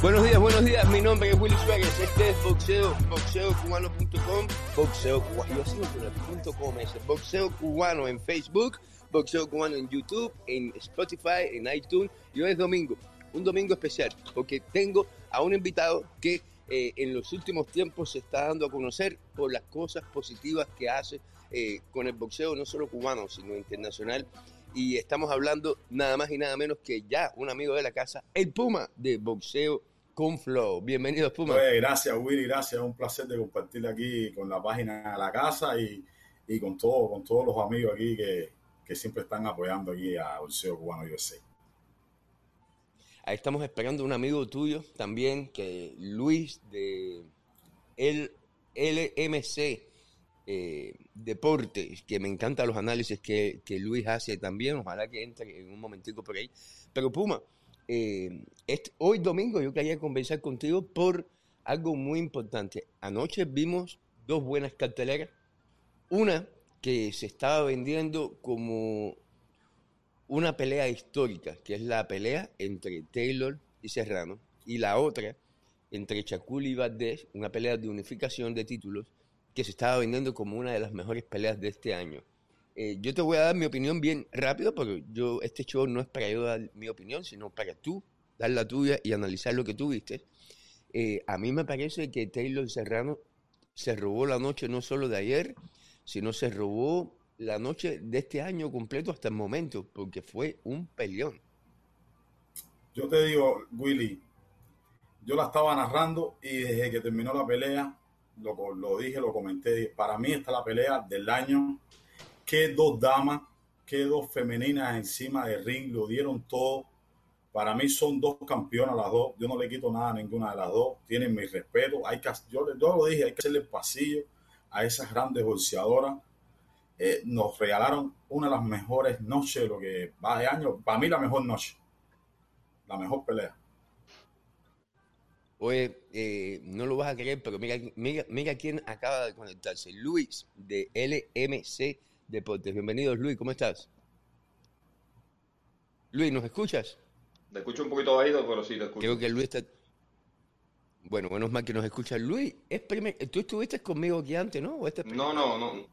Buenos días, buenos días. Mi nombre es Willy Suárez. Este es boxeo, boxeocubano.com, boxeo cubano. Yo sigo con el com ese. Boxeo cubano en Facebook, boxeo cubano en YouTube, en Spotify, en iTunes. Y hoy es domingo, un domingo especial, porque tengo a un invitado que eh, en los últimos tiempos se está dando a conocer por las cosas positivas que hace eh, con el boxeo, no solo cubano, sino internacional y estamos hablando nada más y nada menos que ya un amigo de la casa, el Puma de boxeo con Flow. Bienvenido, Puma. Pues, gracias, Willy, gracias. Un placer de compartir aquí con la página de la casa y, y con, todo, con todos los amigos aquí que, que siempre están apoyando aquí a Boxeo Cubano USA. Ahí estamos esperando un amigo tuyo también, que Luis de el LMC eh, Deportes, que me encantan los análisis que, que, Luis hace también, ojalá que entre en un momentico por ahí. Pero Puma, eh, hoy domingo yo quería conversar contigo por algo muy importante. Anoche vimos dos buenas carteleras. Una que se estaba vendiendo como una pelea histórica, que es la pelea entre Taylor y Serrano, y la otra entre Chacul y Valdés, una pelea de unificación de títulos que se estaba vendiendo como una de las mejores peleas de este año. Eh, yo te voy a dar mi opinión bien rápido, porque yo este show no es para yo dar mi opinión, sino para tú dar la tuya y analizar lo que tú viste. Eh, a mí me parece que Taylor Serrano se robó la noche no solo de ayer, sino se robó la noche de este año completo hasta el momento, porque fue un peleón. Yo te digo, Willy, yo la estaba narrando y desde que terminó la pelea lo, dije, lo comenté, para mí está la pelea del año, que dos damas, que dos femeninas encima del ring, lo dieron todo. Para mí son dos campeonas las dos, yo no le quito nada a ninguna de las dos, tienen mi respeto, hay que, yo, yo lo dije, hay que hacerle pasillo a esas grandes bolseadoras. Eh, nos regalaron una de las mejores noches de lo que va de año, para mí la mejor noche, la mejor pelea. Oye, eh, no lo vas a creer, pero mira, mira, mira quién acaba de conectarse. Luis, de LMC Deportes. Bienvenido, Luis, ¿cómo estás? Luis, ¿nos escuchas? Te escucho un poquito bajito, pero sí te escucho. Creo que Luis está... Bueno, menos mal que nos escucha. Luis, es primer... tú estuviste conmigo aquí antes, ¿no? Este no, no, no.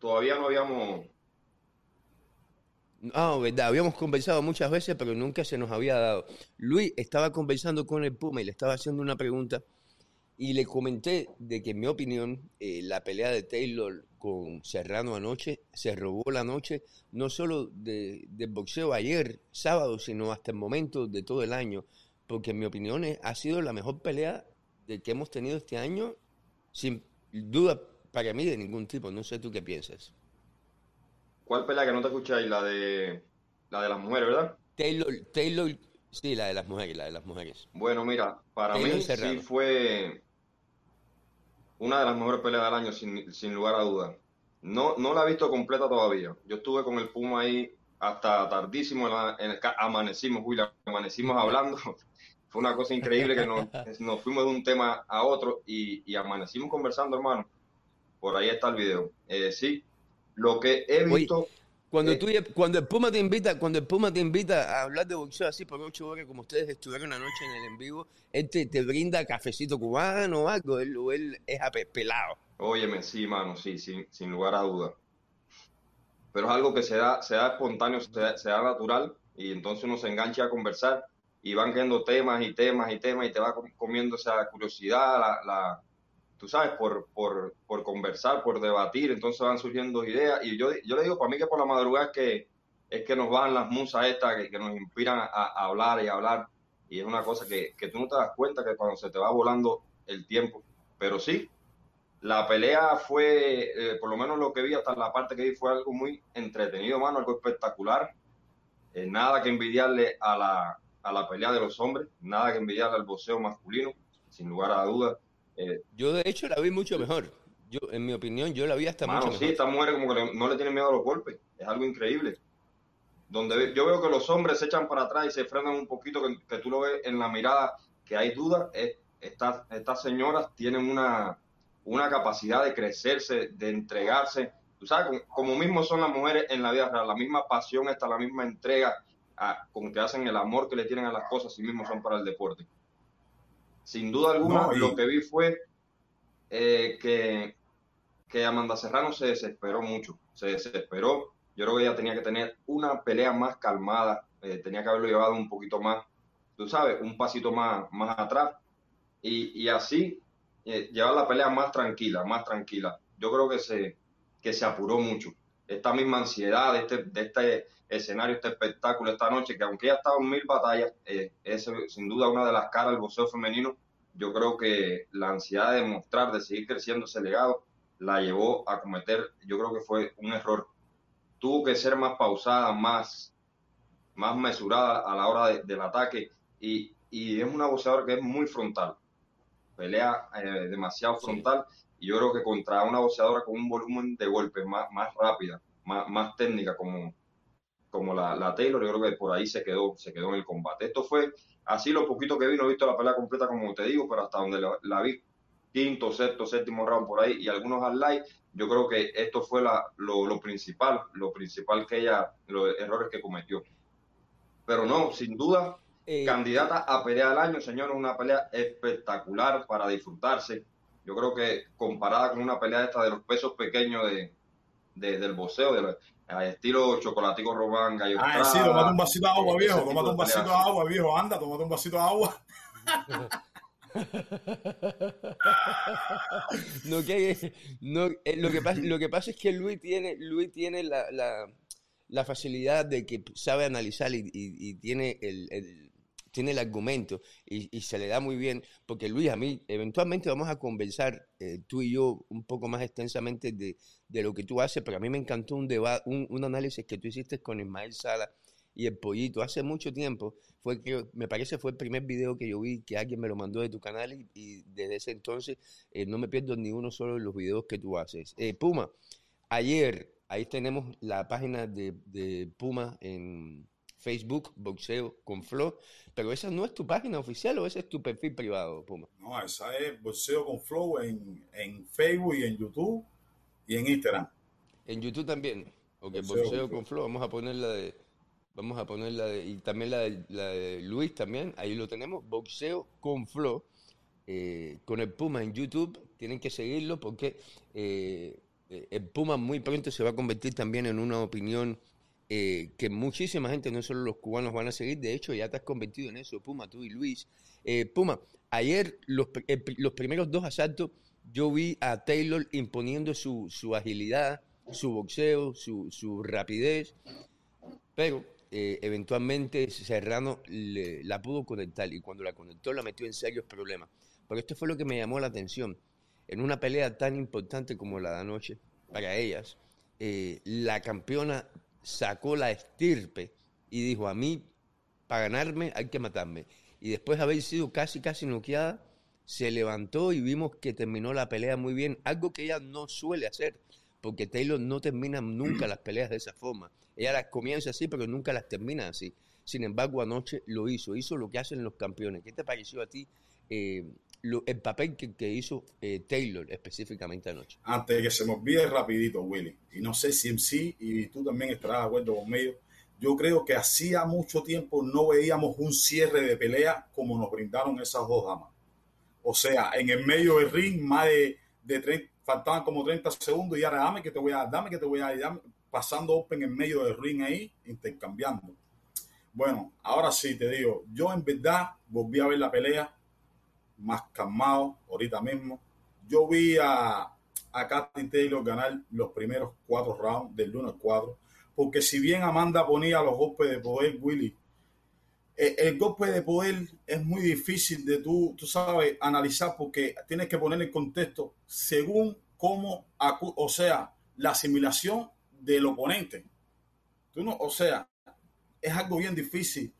Todavía no habíamos no, verdad, habíamos conversado muchas veces, pero nunca se nos había dado. Luis estaba conversando con el Puma y le estaba haciendo una pregunta y le comenté de que en mi opinión eh, la pelea de Taylor con Serrano anoche se robó la noche no solo de, del boxeo ayer, sábado, sino hasta el momento de todo el año, porque en mi opinión ha sido la mejor pelea de que hemos tenido este año, sin duda para mí de ningún tipo. No sé tú qué piensas. ¿Cuál pelea que no te escucháis? La de la de las mujeres, ¿verdad? Taylor, Taylor, sí, la de las mujeres, la de las mujeres. Bueno, mira, para mí sí fue una de las mejores peleas del año, sin, lugar a dudas. No, no la he visto completa todavía. Yo estuve con el Puma ahí hasta tardísimo, en el, amanecimos, William, amanecimos hablando. Fue una cosa increíble que nos, fuimos de un tema a otro y, amanecimos conversando, hermano. Por ahí está el video. Eh, sí, lo que he visto. cuando, tú, cuando el Puma te invita, cuando el Puma te invita a hablar de boxeo así por ocho horas, como ustedes estuvieron anoche en el en vivo, él te, brinda cafecito cubano o algo, él, él es apelado. Óyeme, sí, mano, sí, sin, sin lugar a duda. Pero es algo que se da, se da espontáneo, se da, natural, y entonces uno se engancha a conversar y van quedando temas y temas y temas y te va comiendo esa curiosidad, la, tú sabes, por, por, por, conversar, por debatir, entonces van surgiendo ideas. Y yo, yo le digo, para mí que por la madrugada es que, es que nos van las musas estas, que, que nos inspiran a, hablar y hablar. Y es una cosa que, que tú no te das cuenta que cuando se te va volando el tiempo. Pero sí, la pelea fue, eh, por lo menos lo que vi hasta la parte que vi, fue algo muy entretenido, mano, algo espectacular. Eh, nada que envidiarle a la, a la pelea de los hombres, nada que envidiarle al boxeo masculino, sin lugar a dudas eh, yo de hecho la vi mucho mejor. Yo, en mi opinión, yo la vi hasta mucho mejor. Sí, esta mujer como que no le tiene miedo a los golpes. Es algo increíble. Donde yo veo que los hombres se echan para atrás y se frenan un poquito, que, tú lo ves en la mirada, que hay dudas. estas, estas señoras tienen una, una capacidad de crecerse, de entregarse. Tú sabes, como, mismo son las mujeres en la vida real, la misma pasión está, la misma entrega con que hacen el amor que le tienen a las cosas, y mismo son para el deporte. Sin duda alguna, lo que vi fue eh, que, que Amanda Serrano se desesperó mucho, se desesperó. Yo creo que ella tenía que tener una pelea más calmada, eh, tenía que haberlo llevado un poquito más, tú sabes, un pasito más, más atrás y, y así eh, llevar la pelea más tranquila, más tranquila. Yo creo que se, que se apuró mucho. Esta misma ansiedad de este, de este escenario, este espectáculo esta noche, que aunque ya ha estado en mil batallas, eh, es sin duda una de las caras del boxeo femenino. Yo creo que la ansiedad de mostrar, de seguir creciendo ese legado, la llevó a cometer, yo creo que fue un error. Tuvo que ser más pausada, más, más mesurada a la hora del ataque y, y, es una boxeadora que es muy frontal, pelea eh, demasiado frontal y yo creo que contra una boxeadora con un volumen de golpes más, más rápida, más, más técnica como, como la, la, Taylor, yo creo que por ahí se quedó, se quedó en el combate. Esto fue así lo poquito que vi, no he visto la pelea completa como te digo, pero hasta donde la, vi, quinto, sexto, séptimo round por ahí y algunos highlights, yo creo que esto fue la, lo, lo, principal, lo principal que ella, los errores que cometió. Pero no, sin duda, eh, candidata a pelea del año, señor, una pelea espectacular para disfrutarse. Yo creo que comparada con una pelea esta de los pesos pequeños de, del boxeo, de, estilo chocolatico román, gallo Ah, sí, tomate un vasito de agua, viejo, tomate un vasito de agua, viejo, anda, tomate un vasito de agua. no, que, no, eh, lo, que pasa, lo que pasa es que Luis tiene, Luis tiene la, la, la facilidad de que sabe analizar y, y, y tiene el, el, tiene el argumento y, se le da muy bien, porque Luis, a mí, eventualmente vamos a conversar eh, tú y yo un poco más extensamente de, de, lo que tú haces, pero a mí me encantó un, debate, un, un análisis que tú hiciste con Ismael Sala y el pollito hace mucho tiempo, fue que me parece fue el primer video que yo vi que alguien me lo mandó de tu canal y, y desde ese entonces eh, no me pierdo ni uno solo de los videos que tú haces. Eh, Puma, ayer ahí tenemos la página de, de Puma en Facebook, Boxeo con Flow, pero esa no es tu página oficial o ese es tu perfil privado, Puma. No, esa es Boxeo con Flow en, en Facebook y en YouTube y en Instagram. En YouTube también. Ok, Boxeo, Boxeo con Flow, vamos a ponerla de Vamos a ponerla de, y también la de, la de, Luis también, ahí lo tenemos, Boxeo con Flow, eh, con el Puma en YouTube, tienen que seguirlo porque eh, el Puma muy pronto se va a convertir también en una opinión eh, que muchísima gente, no solo los cubanos, van a seguir, de hecho ya te has convertido en eso, Puma, tú y Luis. Eh, Puma, ayer los, los primeros dos asaltos yo vi a Taylor imponiendo su, su agilidad, su boxeo, su, su rapidez, pero eh, eventualmente Serrano la pudo conectar y cuando la conectó la metió en serios problemas. Pero esto fue lo que me llamó la atención. En una pelea tan importante como la de anoche, para ellas, eh, la campeona sacó la estirpe y dijo, a mí, para ganarme hay que matarme. Y después de haber sido casi, casi noqueada, se levantó y vimos que terminó la pelea muy bien, algo que ella no suele hacer, porque Taylor no termina nunca las peleas de esa forma. Ella las comienza así, pero nunca las termina así. Sin embargo, anoche lo hizo, hizo lo que hacen los campeones. ¿Qué te pareció a ti eh, lo, el papel que, que hizo eh, Taylor específicamente anoche? Antes de que se me olvide rapidito, Willy, y no sé si en sí, y tú también estarás de acuerdo conmigo, yo creo que hacía mucho tiempo no veíamos un cierre de pelea como nos brindaron esas dos damas. O sea, en el medio del ring, más de, de 30, faltaban como 30 segundos y ahora dame que te voy a dame que te voy a dar, pasando open en medio del ring ahí, intercambiando. Bueno, ahora sí te digo, yo en verdad volví a ver la pelea más calmado ahorita mismo. Yo vi a, a Katy Taylor ganar los primeros cuatro rounds del 1 al 4, porque si bien Amanda ponía los golpes de poder, Willy, el, el golpe de poder es muy difícil de tú, tú sabes, analizar porque tienes que poner en contexto según cómo, o sea, la asimilación del oponente. Tú no, o sea, es algo bien difícil.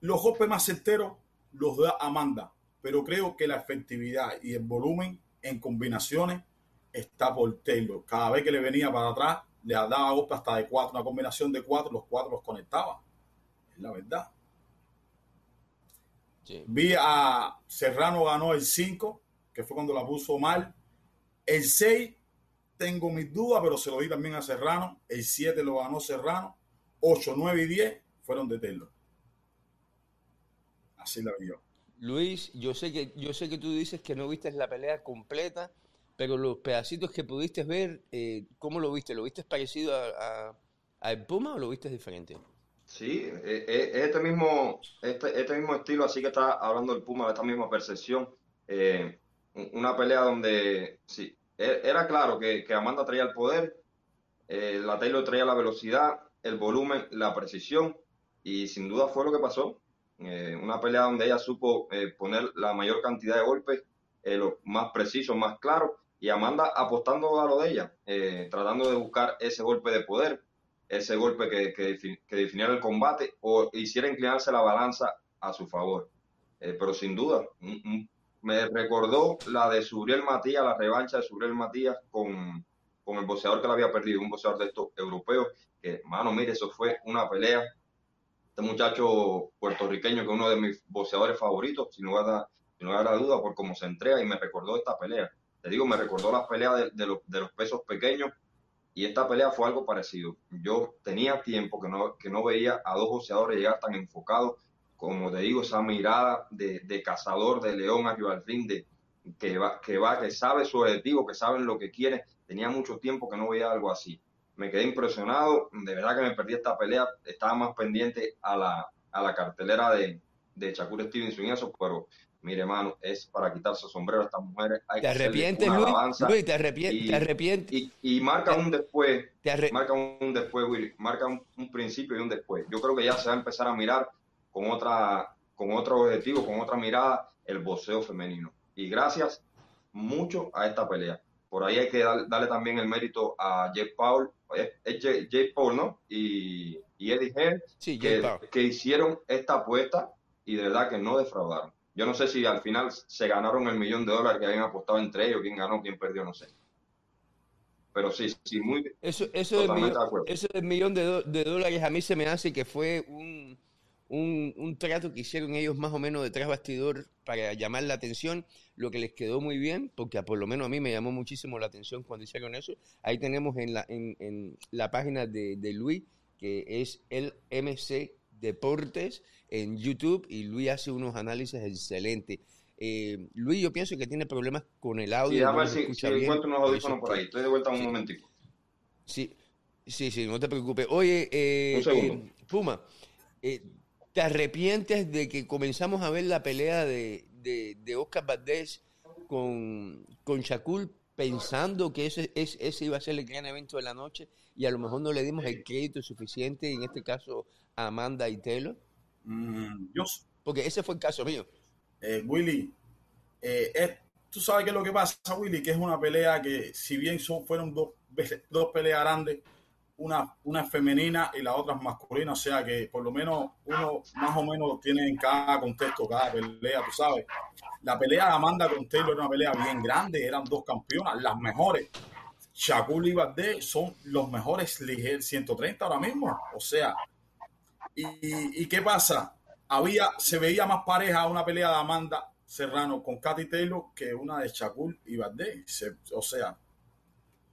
Los golpes más certeros los da Amanda, pero creo que la efectividad y el volumen en combinaciones está por Taylor. Cada vez que le venía para atrás, le daba golpes hasta de cuatro, una combinación de cuatro, los cuatro los conectaba. Es la verdad. Sí. Vi a Serrano ganó el 5, que fue cuando la puso mal. El 6 tengo mis dudas, pero se lo di también a Serrano. El 7 lo ganó Serrano. 8, 9 y 10 fueron de Taylor. Así la vi yo. Luis, yo sé que yo sé que tú dices que no viste la pelea completa, pero los pedacitos que pudiste ver, eh, ¿cómo lo viste? ¿Lo viste parecido a, el Puma o lo viste diferente? Sí, eh, eh, es este mismo, este, este, mismo estilo, así que está hablando el Puma, de esta misma percepción. una pelea donde sí, e, era claro que, que Amanda traía el poder, la Taylor traía la velocidad, el volumen, la precisión, y sin duda fue lo que pasó. Una pelea donde ella supo poner la mayor cantidad de golpes, los más precisos, más claros, y Amanda apostando a lo de ella, eh, tratando de buscar ese golpe de poder, ese golpe que, que, definiera el combate o hiciera inclinarse la balanza a su favor. Eh, pero sin duda, me recordó la de Suriel Matías, la revancha de Suriel Matías con, con el boxeador que la había perdido, un boxeador de estos europeos, que, mano, mire, eso fue una pelea. Este muchacho puertorriqueño, que es uno de mis boxeadores favoritos, sin lugar a, duda, por cómo se entrega, y me recordó esta pelea te digo, me recordó las peleas de, los, pesos pequeños y esta pelea fue algo parecido. Yo tenía tiempo que no, veía a dos boxeadores llegar tan enfocados, como te digo, esa mirada de, cazador de león arriba al que, va, que va, que sabe su objetivo, que saben lo que quiere. Tenía mucho tiempo que no veía algo así. Me quedé impresionado, de verdad que me perdí esta pelea, estaba más pendiente a la, a la cartelera de, de Shakur Stevenson y eso, pero mire, hermano, es para quitarse sombrero a estas mujeres. Hay ¿Te arrepientes, Luis? ¿te, arrepientes? Y, marca un después, marca un después, Willy, marca un, principio y un después. Yo creo que ya se va a empezar a mirar con otra, con otro objetivo, con otra mirada, el boxeo femenino. Y gracias mucho a esta pelea. Por ahí hay que darle también el mérito a Jake Paul, es, Jake Paul, ¿no? Y, Eddie Hearn, que, que hicieron esta apuesta y de verdad que no defraudaron. Yo no sé si al final se ganaron el millón de dólares que habían apostado entre ellos, quién ganó, quién perdió, no sé. Pero sí, sí, muy eso, eso del millón, Eso del millón de, dólares a mí se me hace que fue un, un, trato que hicieron ellos más o menos detrás bastidor para llamar la atención, lo que les quedó muy bien, porque por lo menos a mí me llamó muchísimo la atención cuando hicieron eso. Ahí tenemos en la, en, en la página de, de Luis, que es el MC Deportes en YouTube y Luis hace unos análisis excelentes. Eh, Luis, yo pienso que tiene problemas con el audio. Sí, a ver si, encuentro unos audífonos por ahí. Estoy de vuelta un momentito. Sí, sí, sí, no te preocupes. Oye, eh, eh Puma, eh, ¿te arrepientes de que comenzamos a ver la pelea de, de, Oscar Valdés con, con Shakur pensando que ese, ese iba a ser el gran evento de la noche y a lo mejor no le dimos el crédito suficiente, en este caso a Amanda y Taylor? Mm, Porque ese fue el caso mío. Eh, Willy, eh, tú sabes qué es lo que pasa, Willy, que es una pelea que, si bien son, fueron dos, dos peleas grandes, una, una femenina y la otra masculina, o sea que por lo menos uno más o menos tiene en cada contexto, cada pelea, tú sabes. La pelea de Amanda con Taylor era una pelea bien grande, eran dos campeonas, las mejores. Shakur y Bardé son los mejores ligeros 130 ahora mismo, o sea, ¿Y, qué pasa? Había, se veía más pareja una pelea de Amanda Serrano con Katy Taylor que una de Shakur y Bardé. o sea,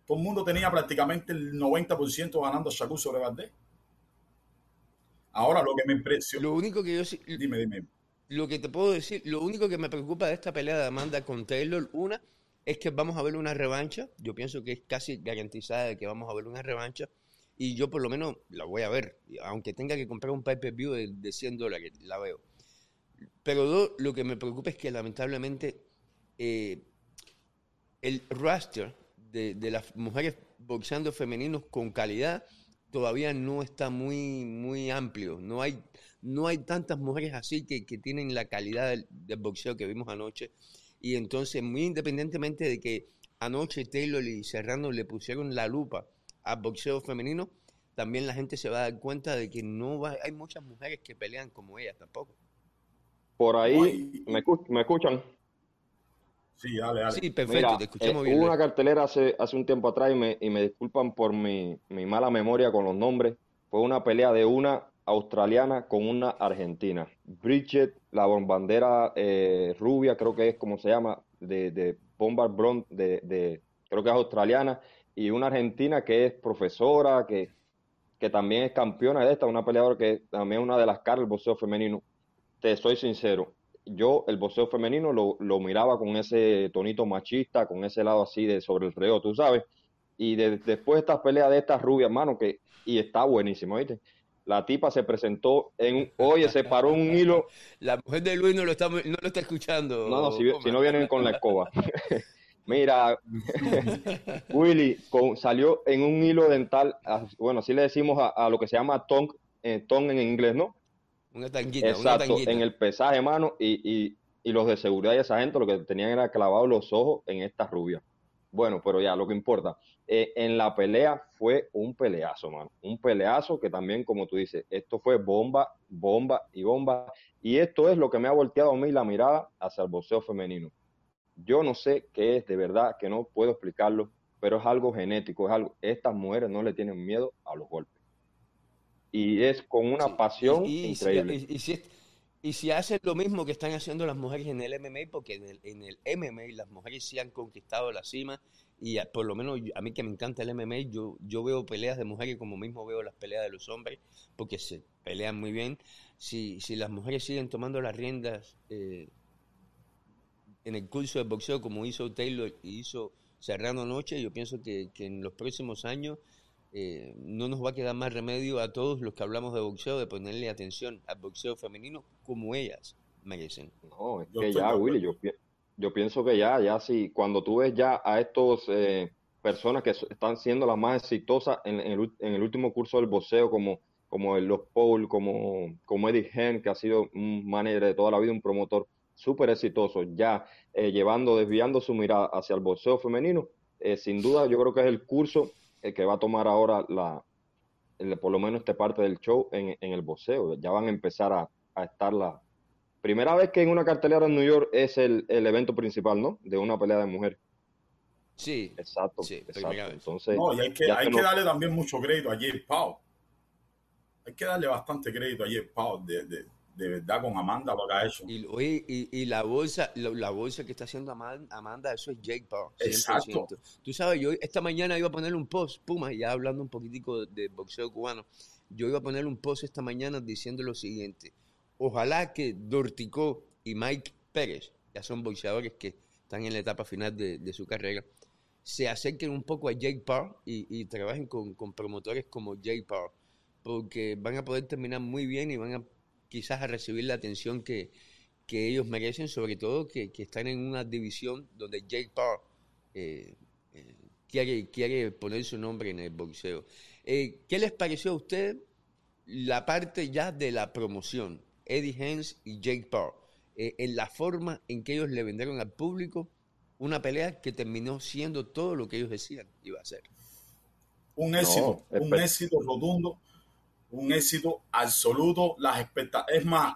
todo el mundo tenía prácticamente el 90% ganando Shakur sobre Bardé. Ahora lo que me impresiona. Lo único que yo Dime, dime. Lo que te puedo decir, lo único que me preocupa de esta pelea de Amanda con Taylor, una, es que vamos a ver una revancha. Yo pienso que es casi garantizada de que vamos a ver una revancha y yo por lo menos la voy a ver, aunque tenga que comprar un pay-per-view de, de, 100 dólares, la veo. Pero lo que me preocupa es que lamentablemente eh, el roster de, de, las mujeres boxeando femeninos con calidad todavía no está muy, muy amplio. No hay, no hay tantas mujeres así que, que tienen la calidad del, del, boxeo que vimos anoche. Y entonces, muy independientemente de que anoche Taylor y Serrano le pusieron la lupa al boxeo femenino, también la gente se va a dar cuenta de que no va, hay muchas mujeres que pelean como ellas tampoco. Por ahí, ¿me, ¿me escuchan? Sí, dale, dale. Sí, perfecto, te escuchamos eh, Hubo una cartelera hace, hace un tiempo atrás y me, y me disculpan por mi, mi, mala memoria con los nombres. Fue una pelea de una australiana con una argentina. Bridget, la bombandera eh, rubia, creo que es como se llama, de, de Bombard Blonde, de, de, creo que es australiana, y una argentina que es profesora, que, que también es campeona de esta, una peleadora que también es una de las caras del boxeo femenino. Te soy sincero, yo el boxeo femenino lo, lo, miraba con ese tonito machista, con ese lado así de sobre el reo, tú sabes. Y después de estas peleas de estas rubias, hermano, que, y está buenísimo, ¿viste? La tipa se presentó en, oye, se paró un hilo. La mujer de Luis no lo está, no lo está escuchando. No, no, si, si no vienen con la escoba. Mira, Willy salió en un hilo dental, bueno, así le decimos a, lo que se llama tongue, eh, en inglés, ¿no? Una tanguita, Exacto, una en el pesaje, mano, y, y, y, los de seguridad y esa gente lo que tenían era clavados los ojos en esta rubia. Bueno, pero ya, lo que importa. Eh, en la pelea fue un peleazo, mano. Un peleazo que también, como tú dices, esto fue bomba, bomba y bomba. Y esto es lo que me ha volteado a mí la mirada hacia el boxeo femenino. Yo no sé qué es de verdad, que no puedo explicarlo, pero es algo genético, es algo. Estas mujeres no le tienen miedo a los golpes. Y es con una pasión increíble. y si y si hacen lo mismo que están haciendo las mujeres en el MMA, porque en el, en el MMA las mujeres sí han conquistado la cima, y por lo menos a mí que me encanta el MMA, yo, yo veo peleas de mujeres como mismo veo las peleas de los hombres, porque se pelean muy bien. Si, si las mujeres siguen tomando las riendas eh, en el curso de boxeo como hizo Taylor y hizo Serrano Noche, yo pienso que, que en los próximos años eh, no nos va a quedar más remedio a todos los que hablamos de boxeo de ponerle atención al boxeo femenino como ellas merecen. No, es que ya, Willy, yo, yo pienso que ya, ya sí, cuando tú ves ya a estos eh, personas que están siendo las más exitosas en, el, en el, último curso del boxeo, como, como el Los Paul, como, como Eddie Hearn, que ha sido un manager de toda la vida, un promotor súper exitoso, ya eh, llevando, desviando su mirada hacia el boxeo femenino, sin duda yo creo que es el curso el que va a tomar ahora la, por lo menos esta parte del show en, en el boxeo. Ya van a empezar a, a, estar la primera vez que en una cartelera en New York es el, el evento principal, ¿no? De una pelea de mujer. Sí. Exacto. Sí, exacto. Entonces, no, y hay que, hay que darle también mucho crédito a Jay Pau. Hay que darle bastante crédito a Jay Pau de, de de verdad con Amanda lo que ha hecho. Y, y, y la bolsa, la, bolsa que está haciendo Amanda, eso es Jake Paul. Exacto. Tú sabes, yo esta mañana iba a poner un post, Puma, ya hablando un poquitico de, boxeo cubano, yo iba a poner un post esta mañana diciendo lo siguiente. Ojalá que Dorticó y Mike Pérez, ya son boxeadores que están en la etapa final de, su carrera, se acerquen un poco a Jake Paul y, trabajen con, con promotores como Jake Paul, porque van a poder terminar muy bien y van a quizás a recibir la atención que, ellos merecen, sobre todo que, están en una división donde Jake Paul eh, eh, quiere, quiere poner su nombre en el boxeo. Eh, ¿Qué les pareció a usted la parte ya de la promoción? Eddie Hens y Jake Paul, en la forma en que ellos le vendieron al público una pelea que terminó siendo todo lo que ellos decían iba a ser. Un éxito, un éxito rotundo un éxito absoluto. Las es más,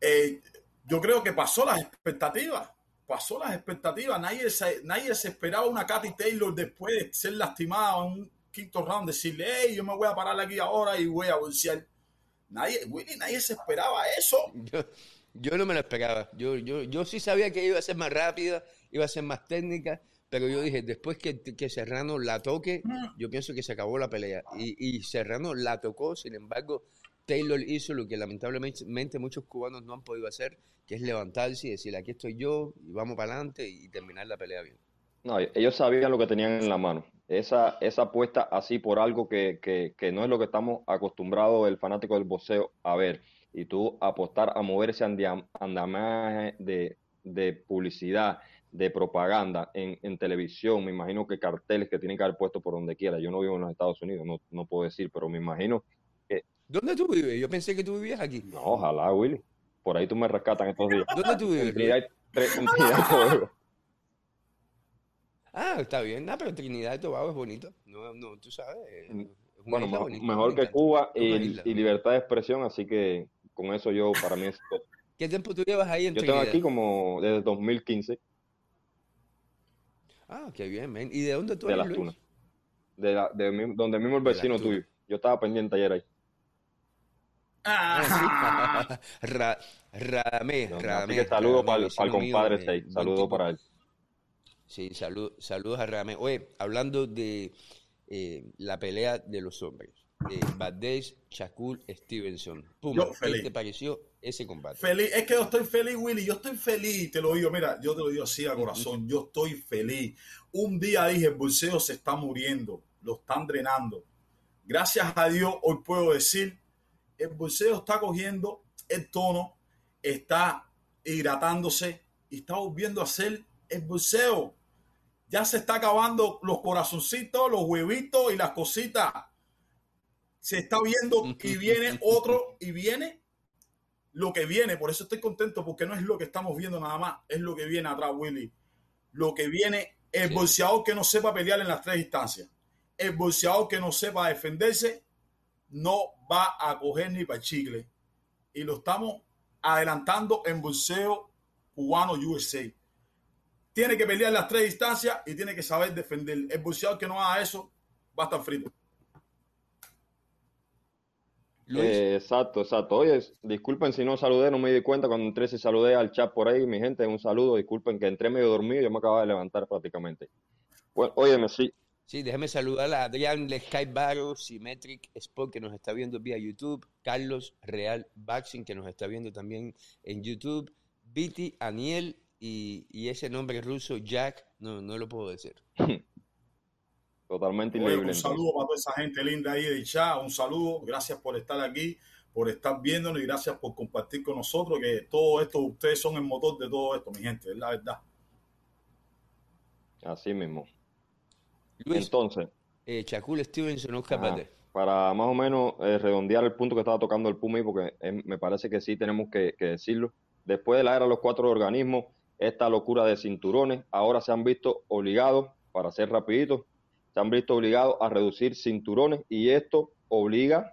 eh, yo creo que pasó las expectativas. Pasó las expectativas. Nadie se, nadie se esperaba una Katy Taylor después de ser lastimada en un quinto round, decirle, hey, yo me voy a parar aquí ahora y voy a bolsear. Nadie, Willy, nadie se esperaba eso. Yo, no me lo esperaba. Yo, yo, yo sí sabía que iba a ser más rápida, iba a ser más técnica, pero yo dije, después que, que Serrano la toque, mm. yo pienso que se acabó la pelea. Y, y, Serrano la tocó, sin embargo, Taylor hizo lo que lamentablemente muchos cubanos no han podido hacer, que es levantarse y decir, aquí estoy yo, y vamos para adelante y terminar la pelea bien. No, ellos sabían lo que tenían en la mano. Esa, esa apuesta así por algo que, que, que no es lo que estamos acostumbrados el fanático del boxeo a ver. Y tú apostar a moverse andamaje de, de publicidad, de propaganda en, en, televisión, me imagino que carteles que tienen que haber puesto por donde quiera. Yo no vivo en los Estados Unidos, no, no puedo decir, pero me imagino que... ¿Dónde tú vives? Yo pensé que tú vivías aquí. No, ojalá, Willy. Por ahí tú me rescatan estos días. ¿Dónde tú vives? Trinidad, Trinidad Ah, está bien. Ah, pero Trinidad y Tobago es bonito. No, no, tú sabes. bueno, mejor, que Cuba y, y, libertad de expresión, así que con eso yo, para mí es... ¿Qué tiempo tú llevas ahí en Yo tengo aquí como desde 2015. Ah, qué bien, man. ¿Y de dónde tú eres, De las De, la, de donde mismo el vecino tuyo. Yo estaba pendiente ayer ahí. Ah, Ra, Radamé, saludos para, el compadre Sei. Saludos para él. Sí, salud, saludos a Radamé. Oye, hablando de eh, la pelea de los hombres. Eh, Valdés, Shakur Stevenson. Puma, Yo, ¿qué te pareció ese combate? Feliz, es que yo estoy feliz, Willy. Yo estoy feliz, te lo digo. Mira, yo te lo digo así a corazón. Yo estoy feliz. Un día dije: el bolseo se está muriendo, lo están drenando. Gracias a Dios, hoy puedo decir: el bolseo está cogiendo el tono, está hidratándose y está volviendo a ser el bolseo. Ya se está acabando los corazoncitos, los huevitos y las cositas. Se está viendo y viene otro y viene lo que viene. Por eso estoy contento porque no es lo que estamos viendo nada más, es lo que viene atrás, Willy. Lo que viene, el Sí. bolseador que no sepa pelear en las tres instancias, el bolseador que no sepa defenderse, no va a coger ni para chicle. Y lo estamos adelantando en bolseo cubano USA. Tiene que pelear en las tres instancias y tiene que saber defender. El bolseador que no haga eso va a estar frito. Luis, Eh, exacto, exacto. Oye, disculpen si no saludé, no me di cuenta cuando entré si saludé al chat por ahí, mi gente, un saludo, disculpen que entré medio dormido, yo me acababa de levantar prácticamente. Bueno, óyeme, sí, sí, déjame saludar a Adrián Sky Barro, Symmetric Sport, que nos está viendo vía YouTube, Carlos Real Baxing, que nos está viendo también en YouTube, Viti Aniel y, y ese nombre ruso, Jack, no, no lo puedo decir. totalmente Oye, un saludo para toda esa gente linda ahí de chat, un saludo, gracias por estar aquí, por estar viéndonos y gracias por compartir con nosotros que todo esto, ustedes son el motor de todo esto, mi gente, es la verdad. Así mismo. Luis, Entonces, eh, Shakur Stevenson, Oscar Ajá. Valdés. para más o menos eh, redondear el punto que estaba tocando el Puma, ahí, porque me parece que sí tenemos que, que decirlo. Después de la era de los cuatro organismos, esta locura de cinturones, ahora se han visto obligados, para ser rapiditos, se han visto obligados a reducir cinturones y esto obliga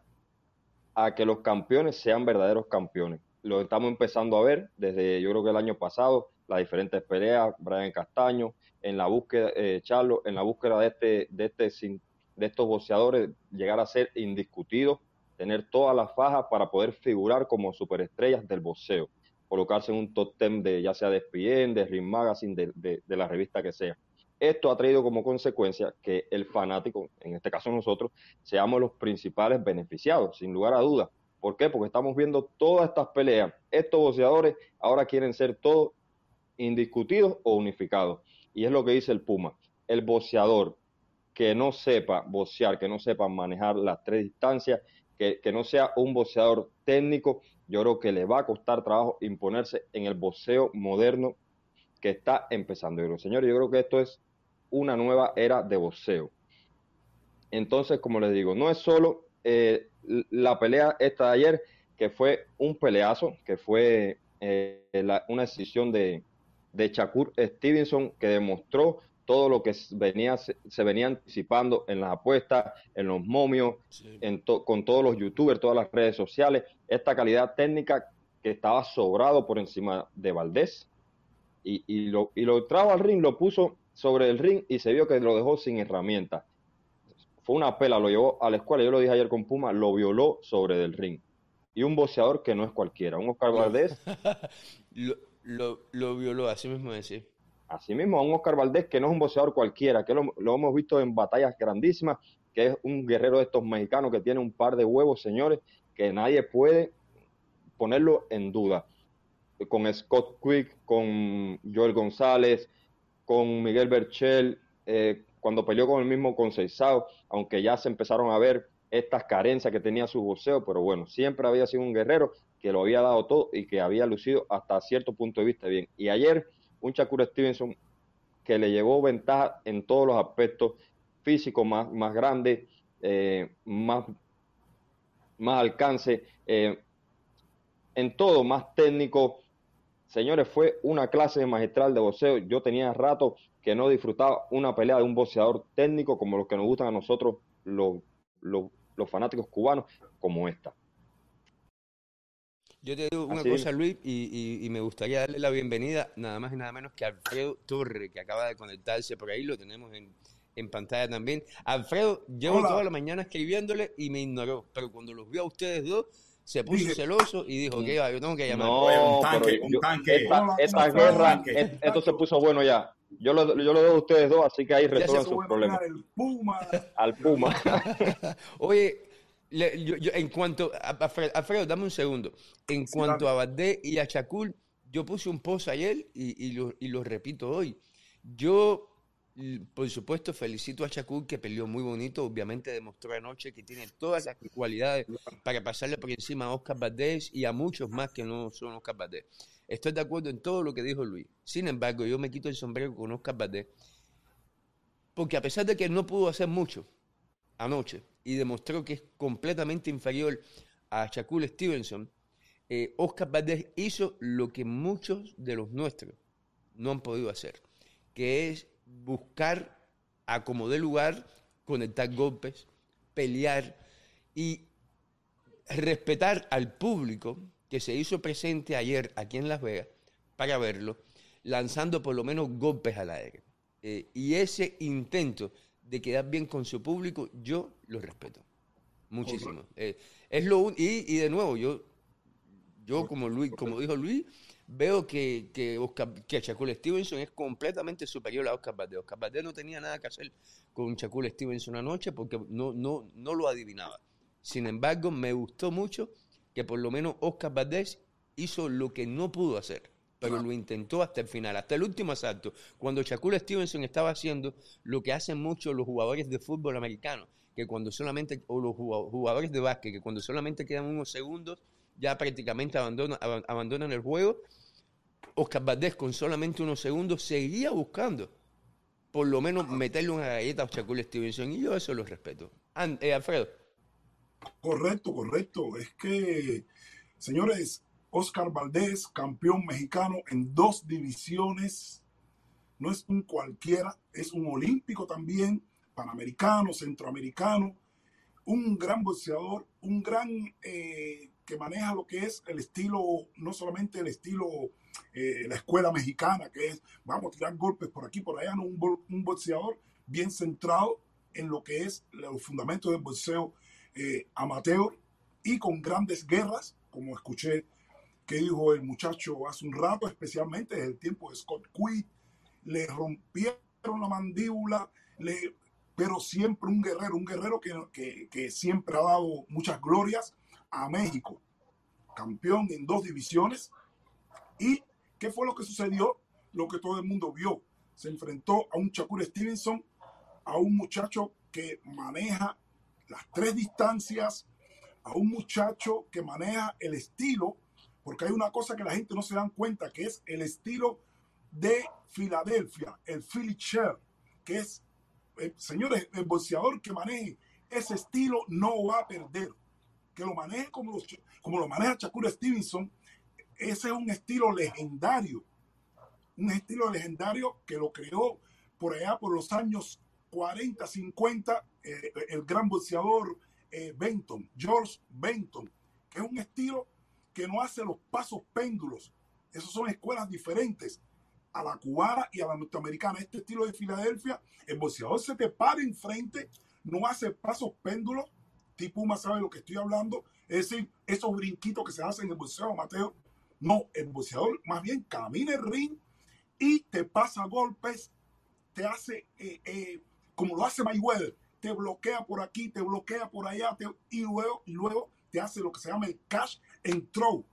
a que los campeones sean verdaderos campeones. Lo estamos empezando a ver desde yo creo que el año pasado, las diferentes peleas, Brian Castaño, en la búsqueda, eh, Charlo, en la búsqueda de este, de este de estos boxeadores llegar a ser indiscutidos, tener todas las fajas para poder figurar como superestrellas del boxeo, colocarse en un top ten de ya sea de ESPN, de Ring Magazine, de- de la revista que sea. Esto ha traído como consecuencia que el fanático, en este caso nosotros, seamos los principales beneficiados, sin lugar a dudas. ¿Por qué? Porque estamos viendo todas estas peleas. Estos boxeadores ahora quieren ser todos indiscutidos o unificados. Y es lo que dice el Puma. El boxeador que no sepa boxear, que no sepa manejar las tres distancias, que, no sea un boxeador técnico, yo creo que le va a costar trabajo imponerse en el boxeo moderno que está empezando. Yo creo, señores, yo creo que esto es una nueva era de boxeo. Entonces, como les digo, no es solo eh, la pelea esta de ayer, que fue un peleazo, que fue eh, la- una decisión de, de Shakur Stevenson, que demostró todo lo que se venía, se, se venía anticipando en las apuestas, en los momios, en to- con todos los youtubers, todas las redes sociales, esta calidad técnica que estaba sobrado por encima de Valdés y, y lo, y lo trajo al ring, lo puso sobre el ring y se vio que lo dejó sin herramientas. Fue una pela, lo llevó a la escuela, yo lo dije ayer con Puma, lo violó sobre del ring. Y un boxeador que no es cualquiera, un Oscar Valdés, lo, lo, lo violó, así mismo decir. así mismo a un Oscar Valdés que no es un boxeador cualquiera, que lo, lo hemos visto en batallas grandísimas, que es un guerrero de estos mexicanos que tiene un par de huevos, señores, que nadie puede ponerlo en duda. Con Scott Quick, con Joel González, con Miguel Berchel, eh, cuando peleó con el mismo Conceizao, aunque ya se empezaron a ver estas carencias que tenía su boxeo, pero bueno, siempre había sido un guerrero que lo había dado todo y que había lucido hasta cierto punto de vista bien. Y ayer, un Shakur Stevenson que le llevó ventaja en todos los aspectos físicos, más, más grande, eh, más, más alcance, eh, en todo, más técnico. Señores, fue una clase magistral de boxeo. Yo tenía rato que no disfrutaba una pelea de un boxeador técnico como los que nos gustan a nosotros, los, los, los fanáticos cubanos, como esta. Yo te digo una Así cosa, Luis, y, y- y me gustaría darle la bienvenida nada más y nada menos que a Alfredo Torre, que acaba de conectarse por ahí, lo tenemos en, en pantalla también. Alfredo, llevo Hola. toda la mañana escribiéndole y me ignoró, pero cuando los vio a ustedes dos, se puso Dije- celoso y dijo que iba, yo tengo que llamar. No, un tanque, un tanque. esta, esta es- esto se puso bueno ya. Yo lo, yo lo dejo a ustedes dos, así que ahí resuelvan sus problemas. Puma. Al Puma. Oye, en cuanto a, Alfredo, dame un segundo. En cuanto a Badé y a Chacul, yo puse un post ayer y, y, lo, y lo repito hoy. Yo por supuesto, felicito a Chacul que peleó muy bonito. Obviamente demostró anoche que tiene todas las cualidades para pasarle por encima a Oscar Valdés y a muchos más que no son Oscar Valdés. Estoy de acuerdo en todo lo que dijo Luis. Sin embargo, yo me quito el sombrero con Oscar Valdés porque a pesar de que no pudo hacer mucho anoche y demostró que es completamente inferior a Shakur Stevenson, eh, Oscar Valdés hizo lo que muchos de los nuestros no han podido hacer, que es buscar a como de lugar, conectar golpes, pelear y respetar al público que se hizo presente ayer aquí en Las Vegas para verlo, lanzando por lo menos golpes al aire. Eh, y ese intento de quedar bien con su público, yo lo respeto. Muchísimo. Eh, es lo y, y de nuevo, yo, yo como Luis, como dijo Luis, veo que, que, Oscar, que Shakur Stevenson es completamente superior a Oscar Valdez. Oscar Valdez no tenía nada que hacer con Shakur Stevenson anoche porque no, no, no lo adivinaba. Sin embargo, me gustó mucho que por lo menos Oscar Valdez hizo lo que no pudo hacer, pero lo intentó hasta el final, hasta el último asalto, cuando Shakur Stevenson estaba haciendo lo que hacen muchos los jugadores de fútbol americano, que cuando solamente, o los jugadores de básquet, que cuando solamente quedan unos segundos, ya prácticamente abandonan, abandonan el juego Oscar Valdés con solamente unos segundos seguía buscando por lo menos meterle una galleta a Shakur Stevenson y yo eso lo respeto. Eh, Alfredo. Correcto, correcto. Es que, señores, Oscar Valdés, campeón mexicano en dos divisiones, no es un cualquiera, es un olímpico también, panamericano, centroamericano, un gran boxeador, un gran eh, que maneja lo que es el estilo, no solamente el estilo eh, la escuela mexicana, que es vamos a tirar golpes por aquí, por allá, no un, boxeador bien centrado en lo que es los fundamentos del boxeo eh, amateur y con grandes guerras, como escuché que dijo el muchacho hace un rato, especialmente desde el tiempo de Scott Quinn, le rompieron la mandíbula, le, pero siempre un guerrero, un guerrero que, que, que siempre ha dado muchas glorias a México, campeón en dos divisiones y ¿Qué fue lo que sucedió? Lo que todo el mundo vio. Se enfrentó a un Shakur Stevenson, a un muchacho que maneja las tres distancias, a un muchacho que maneja el estilo, porque hay una cosa que la gente no se da cuenta, que es el estilo de Filadelfia, el Philly Chair, que es, eh, señores, el boxeador que maneje ese estilo no va a perder. Que lo maneje como, como lo maneja Shakur Stevenson, ese es un estilo legendario, un estilo legendario que lo creó por allá por los años 40, 50, eh, el gran boxeador eh, Benton, George Benton, que es un estilo que no hace los pasos péndulos. Esas son escuelas diferentes a la cubana y a la norteamericana. Este estilo de Filadelfia, el boxeador se te para enfrente, no hace pasos péndulos, tipo Uma sabe lo que estoy hablando, es decir, esos brinquitos que se hacen en el boxeo Mateo, no, el boxeador más bien camina el ring y te pasa golpes, te hace eh, eh, como lo hace Mayweather, te bloquea por aquí, te bloquea por allá y, luego, y luego te hace lo que se llama el cash and throw.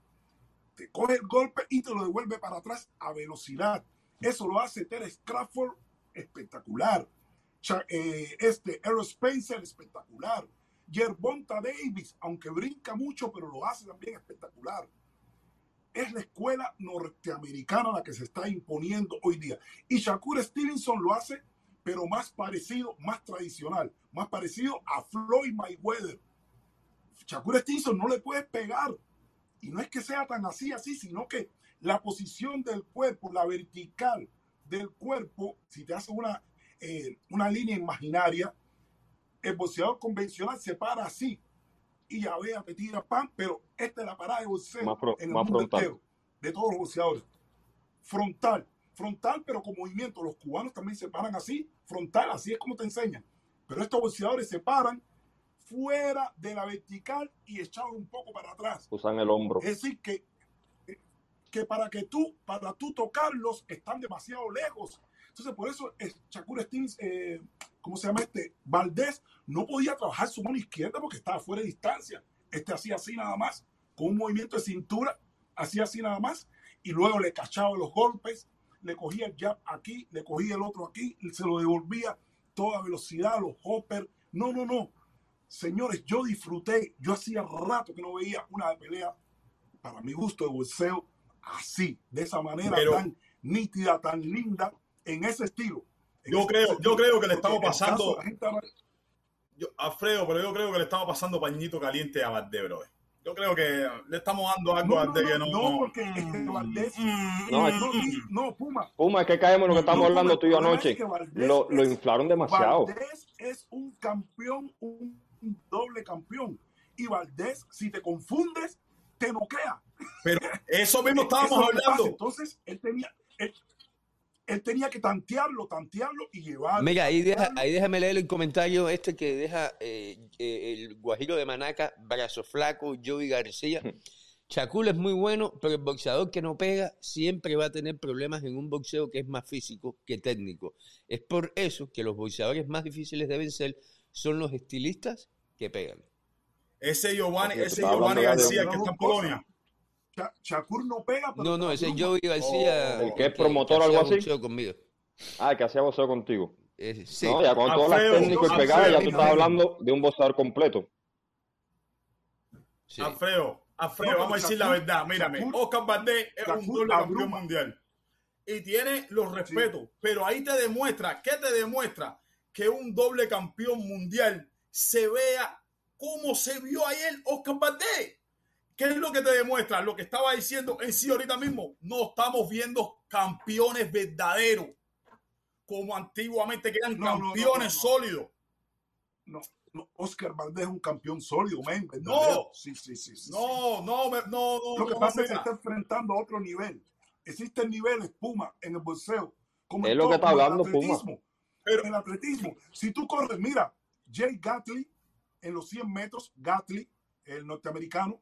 Te coge el golpe y te lo devuelve para atrás a velocidad. Eso lo hace Terence Crawford espectacular. Eh, este Spencer espectacular. Yerbonta Davis, aunque brinca mucho, pero lo hace también espectacular es la escuela norteamericana la que se está imponiendo hoy día. Y Shakur Stevenson lo hace, pero más parecido, más tradicional, más parecido a Floyd Mayweather. Shakur Stevenson no le puede pegar. Y no es que sea tan así, así, sino que la posición del cuerpo, la vertical del cuerpo, si te hace una, eh, una línea imaginaria, el boxeador convencional se para así y ya vea, te tira pan, pero esta es la parada de boxeo en el mundo entero, de todos los boxeadores. Frontal, frontal, pero con movimiento. Los cubanos también se paran así, frontal, así es como te enseñan. Pero estos boxeadores se paran fuera de la vertical y echados un poco para atrás. Usan el hombro. Es decir, que, que para que tú, para tú tocarlos, están demasiado lejos. Entonces, por eso eh, Shakur Stevens, eh, ¿cómo se llama este? Valdés no podía trabajar su mano izquierda porque estaba fuera de distancia. Este hacía así nada más, con un movimiento de cintura, hacía así nada más, y luego le cachaba los golpes, le cogía el jab aquí, le cogía el otro aquí, y se lo devolvía toda velocidad, los hoppers. No, no, no. Señores, yo disfruté, yo hacía rato que no veía una pelea, para mi gusto, de boxeo así, de esa manera Pero- tan nítida, tan linda, en ese estilo. Yo creo- yo creo que le estamos pasando- Yo- Alfredo, pero yo creo que le estamos pasando pañito caliente a Valdés, bro. Yo creo que le estamos dando algo No, a que no, porque que Valdés- Mm, No, mm, No, mm. Puma. Puma, es que caemos en lo que estamos No, hablando tú y yo anoche. es que Valdés Lo, lo inflaron demasiado. Valdés es un campeón, un doble campeón. Y Valdés, si te confundes, te noquea. Pero eso mismo estábamos Eso hablando. Entonces, él tenía, él, él tenía que tantearlo, tantearlo y llevarlo. Mira, ahí, deja, ahí déjame leer el comentario este que deja eh, eh, el Guajiro de Manaca, Brazo Flaco, Joey García. Chacul es muy bueno, pero el boxeador que no pega siempre va a tener problemas en un boxeo que es más físico que técnico. Es por eso que los boxeadores más difíciles de vencer son los estilistas que pegan. Ese Giovanni, ese Giovanni García que está en Polonia. Shakur no pega, pero No, no, ese es abruma. Joey García. Oh, ¿El que es promotor o algo así? conmigo. Ah, que hacía boxeo contigo. Eh, sí. No, ya con todas las técnicas y pegadas, ya tú estás hablando de un boxeador completo. sí. Alfredo, Alfredo, No, vamos a decir la verdad. Mírame, Shakur- Oscar Valdés es un Shakur doble campeón mundial. Y tiene los respetos. Pero ahí te demuestra, ¿qué te demuestra? Que un doble campeón mundial se vea como se vio ayer Oscar Valdés. ¿Qué es lo que te demuestra? Lo que estaba diciendo en sí ahorita mismo. No estamos viendo campeones verdaderos. Como antiguamente que eran No, no, no, campeones no, no. sólidos. No, no, Oscar Valdés es un campeón sólido, men. No. Sí, sí, sí. sí, sí. No, no, me- no, no. Lo que no, pasa es que está enfrentando a otro nivel. Existen niveles, Puma, en el boxeo. Como Es lo todo, que está hablando Puma. atletismo. Pero- En el atletismo, si tú corres, mira, Jay Gatley en los 100 metros, Gatley, el norteamericano,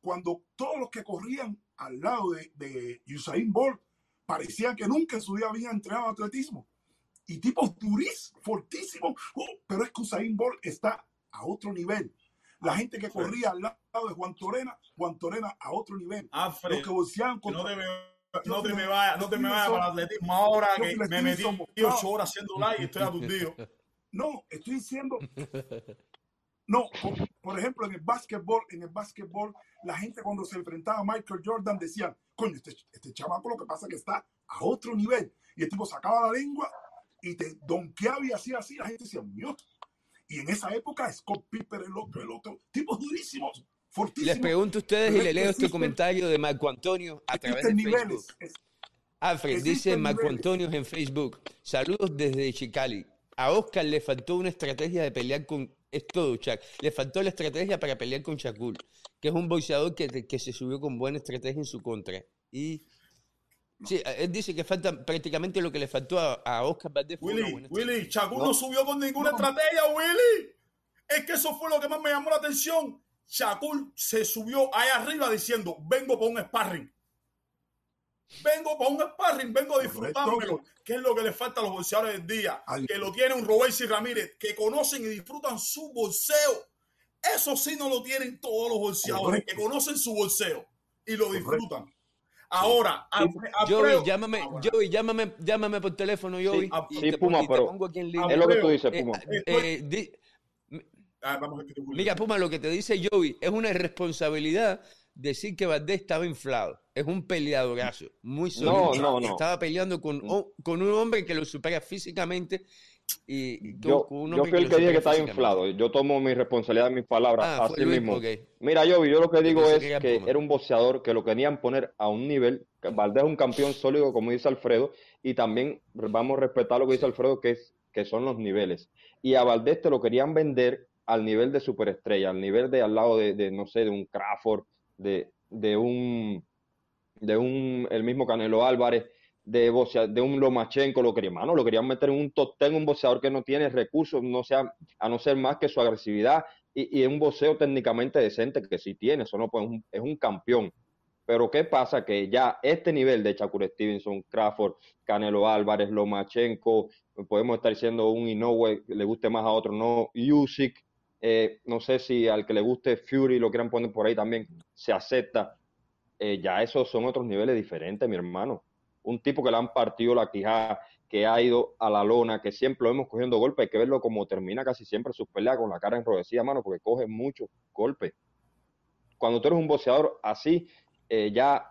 cuando todos los que corrían al lado de, de Usain Bolt parecían que nunca en su vida habían entrenado atletismo. Y tipos durísimos, fortísimos, oh, pero es que Usain Bolt está a otro nivel. La gente que corría al lado de Juan Torena, Juan Torena a otro nivel. Alfred, Los que boxeaban no contra te me, no te me vayas, no te me vayas para el atletismo ahora que me metí somos- ocho horas haciendo live y estoy aturdido. No, estoy diciendo. No, por, por ejemplo, en el básquetbol, en el básquetbol, la gente cuando se enfrentaba a Michael Jordan decían, coño, este, este chamaco lo que pasa es que está a otro nivel. Y el tipo sacaba la lengua y te donkeaba y hacía así, la gente decía, mío. Y en esa época, Scott Pippen, el otro, el otro, tipos durísimos, fortísimos. Les pregunto a ustedes y le leo este comentario de Marco Antonio a través de Facebook. niveles. Es- Alfred dice Marco niveles. Antonio en Facebook. Saludos desde Chicali. A Oscar le faltó una estrategia de pelear con. Es todo, Chuck. Le faltó la estrategia para pelear con Shakur, que es un boxeador que, que se subió con buena estrategia en su contra. Y. Sí, él dice que falta prácticamente lo que le faltó a, a Oscar una Willy, Willy, Shakur no. No. subió con ninguna No. estrategia, Willy. Es que eso fue lo que más me llamó la atención. Shakur se subió ahí arriba diciendo, vengo para un sparring. Vengo para un sparring, vengo a disfrutármelo. ¿Qué es lo que le falta a los boxeadores del día? Ay. Que lo tiene un Robesi Ramírez, que conocen y disfrutan su boxeo. Eso sí no lo tienen todos los boxeadores, Correcto. que conocen su boxeo y lo Correcto. disfrutan. Ahora, Alfre- Joey, Alfredo- llámame, Ah, bueno. Joey, llámame, llámame por teléfono, Joey. y sí, te, Puma, y te pero- pongo aquí en línea. Es lo que tú dices, Eh, Puma. eh, di- Ah, vamos a Mira, Puma, lo que te dice Joey es una irresponsabilidad decir que Valdés estaba inflado. Es un peleadorazo, muy sólido. No, no, no. Estaba peleando con, o- con un hombre que lo supera físicamente y Yo, con un yo fui el lo que dije que estaba inflado. Yo tomo mi responsabilidad de mis palabras Ah, así Luis, mismo. Mira, yo, yo lo que digo es que era que un boxeador que lo querían poner a un nivel. que Valdés es un campeón sólido, como dice Alfredo, y también vamos a respetar lo que dice Alfredo, que, es, que son los niveles. Y a Valdés te lo querían vender al nivel de superestrella, al nivel de al lado de, de, no sé, de un Crawford, de, de un, de un, el mismo Canelo Álvarez, de, de un Lomachenko, lo querían, mano, lo querían meter en un top un boxeador que no tiene recursos, no sea, a no ser más que su agresividad y, y un boxeo técnicamente decente que sí tiene, eso no pues, es un, es un campeón. Pero ¿qué pasa? Que ya este nivel de Shakur Stevenson, Crawford, Canelo Álvarez, Lomachenko, podemos estar diciendo un Inoue, le guste más a otro, no, Usyk, eh, no sé si al que le guste Fury lo quieran poner por ahí también, se acepta. Eh, ya esos son otros niveles diferentes, mi hermano. Un tipo que le han partido la quijada, que ha ido a la lona, que siempre lo hemos cogiendo golpes, hay que verlo como termina casi siempre sus peleas con la cara enrojecida, mano, porque coge muchos golpes. Cuando tú eres un boxeador así, eh, ya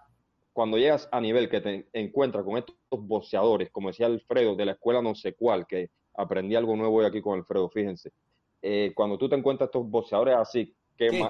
cuando llegas a nivel que te encuentras con estos boxeadores, como decía Alfredo, de la escuela no sé cuál, que aprendí algo nuevo hoy aquí con Alfredo, fíjense. Eh, cuando tú te encuentras estos boxeadores así, ¿Qué,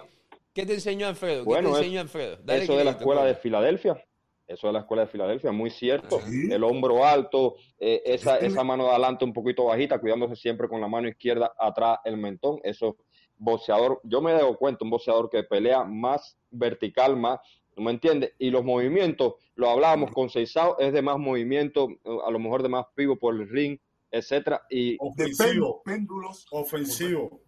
¿Qué te enseñó Alfredo? ¿Qué te enseñó Alfredo? eso de la escuela de Filadelfia. Eso de la escuela de Filadelfia, muy cierto. El hombro alto, eh, esa, esa mano de adelante un poquito bajita, cuidándose siempre con la mano izquierda atrás el mentón. Eso, boxeador, yo me doy cuenta, un boxeador que pelea más vertical, más, ¿no me entiendes? Y los movimientos, lo hablábamos con Seisao, es de más movimiento, a lo mejor de más pivo por el ring, etcétera. Y ofensivo, péndulos, ofensivo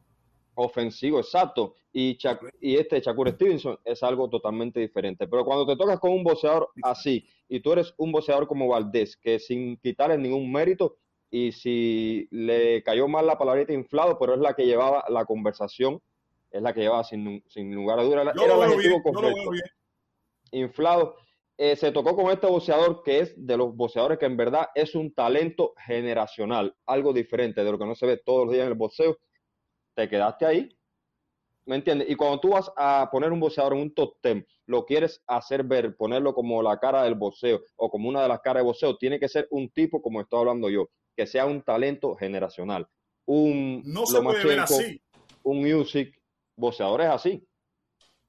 ofensivo, exacto. Y, y este Shakur Stevenson es algo totalmente diferente. Pero cuando te tocas con un boxeador así, y tú eres un boxeador como Valdés, que sin quitarle ningún mérito, y si le cayó mal la palabrita inflado, pero es la que llevaba la conversación, es la que llevaba sin, sin lugar a dudas. Era, el adjetivo correcto. Inflado. Eh, se tocó con este boxeador que es de los boxeadores que en verdad es un talento generacional, algo diferente de lo que no se ve todos los días en el boxeo te quedaste ahí. ¿Me entiendes? Y cuando tú vas a poner un boxeador en un top ten, lo quieres hacer ver, ponerlo como la cara del boxeo o como una de las caras de boxeo, tiene que ser un tipo como estoy hablando yo, que sea un talento generacional. Un no se puede ver así. Un music, boxeadores así.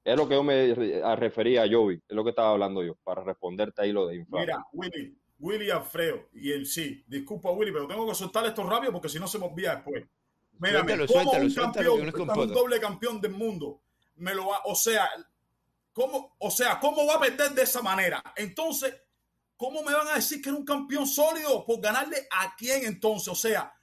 Es lo que yo me refería a Joey, es lo que estaba hablando yo, para responderte ahí lo de inflar. Mira, Willy, Willy Alfredo y el sí, disculpa Willy, pero tengo que soltar esto rápido porque si no se me olvida después. Mírame, un campeón, un doble campeón del mundo, me lo va, o sea, ¿cómo, o sea, ¿cómo va a perder de esa manera? Entonces, ¿cómo me van a decir que era un campeón sólido por ganarle a quién entonces? O sea,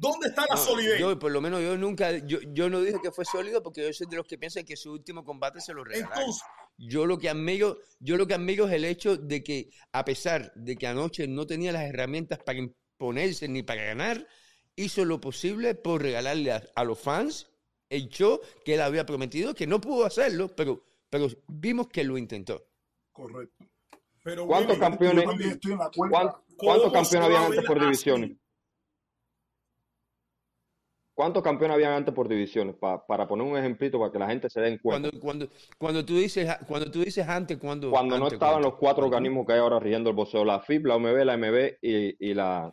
¿dónde está la solidez? Yo, por lo menos, yo nunca, yo, yo, no dije que fue sólido porque yo soy de los que piensan que su último combate se lo regalaron. yo lo que admiro, yo lo que admiro es el hecho de que, a pesar de que anoche no tenía las herramientas para imponerse ni para ganar, hizo lo posible por regalarle a, los fans el show que él había prometido, que no pudo hacerlo, pero, pero vimos que lo intentó. Correcto. Pero, ¿Cuántos campeones, ¿cuántos, campeones habían antes por divisiones? ¿Cuántos campeones habían antes por divisiones? para poner un ejemplito para que la gente se den cuenta. Cuando, cuando, cuando tú dices cuando tú dices antes, cuando cuando no estaban los cuatro organismos que hay ahora rigiendo el boxeo, la FIB, la OMB, la MB y, y la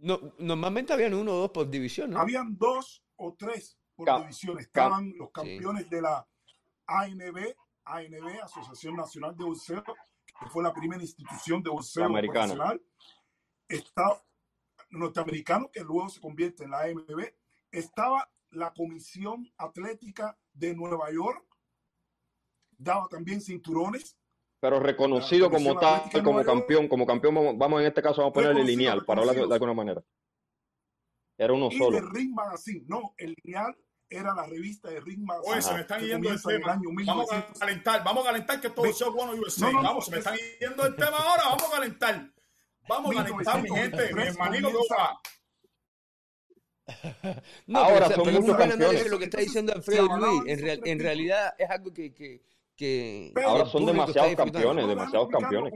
no, normalmente habían uno o dos por división, ¿no? Habían dos o tres por división. Estaban los campeones de la ANB, ANB, Asociación Nacional de Boxeo, que fue la primera institución de boxeo nacional. Está norteamericano, que luego se convierte en la AMB. Estaba la Comisión Atlética de Nueva York, daba también cinturones pero reconocido como tal, como campeón, como campeón, vamos, en este caso vamos a ponerle lineal, para hablar de, alguna manera. Era uno solo. el Ring Magazine, no, el lineal era la revista de Ring Magazine. Oye, se me están yendo el tema. Vamos a calentar, vamos a calentar que todo es bueno USA. vamos, se me están yendo el tema ahora, vamos a calentar. Vamos a calentar, mi gente, mi hermanito no, ahora pero, son muchos campeones. Lo que está diciendo Alfredo Luis, en, en realidad es algo que, que Ahora son demasiados campeones, demasiados campeones.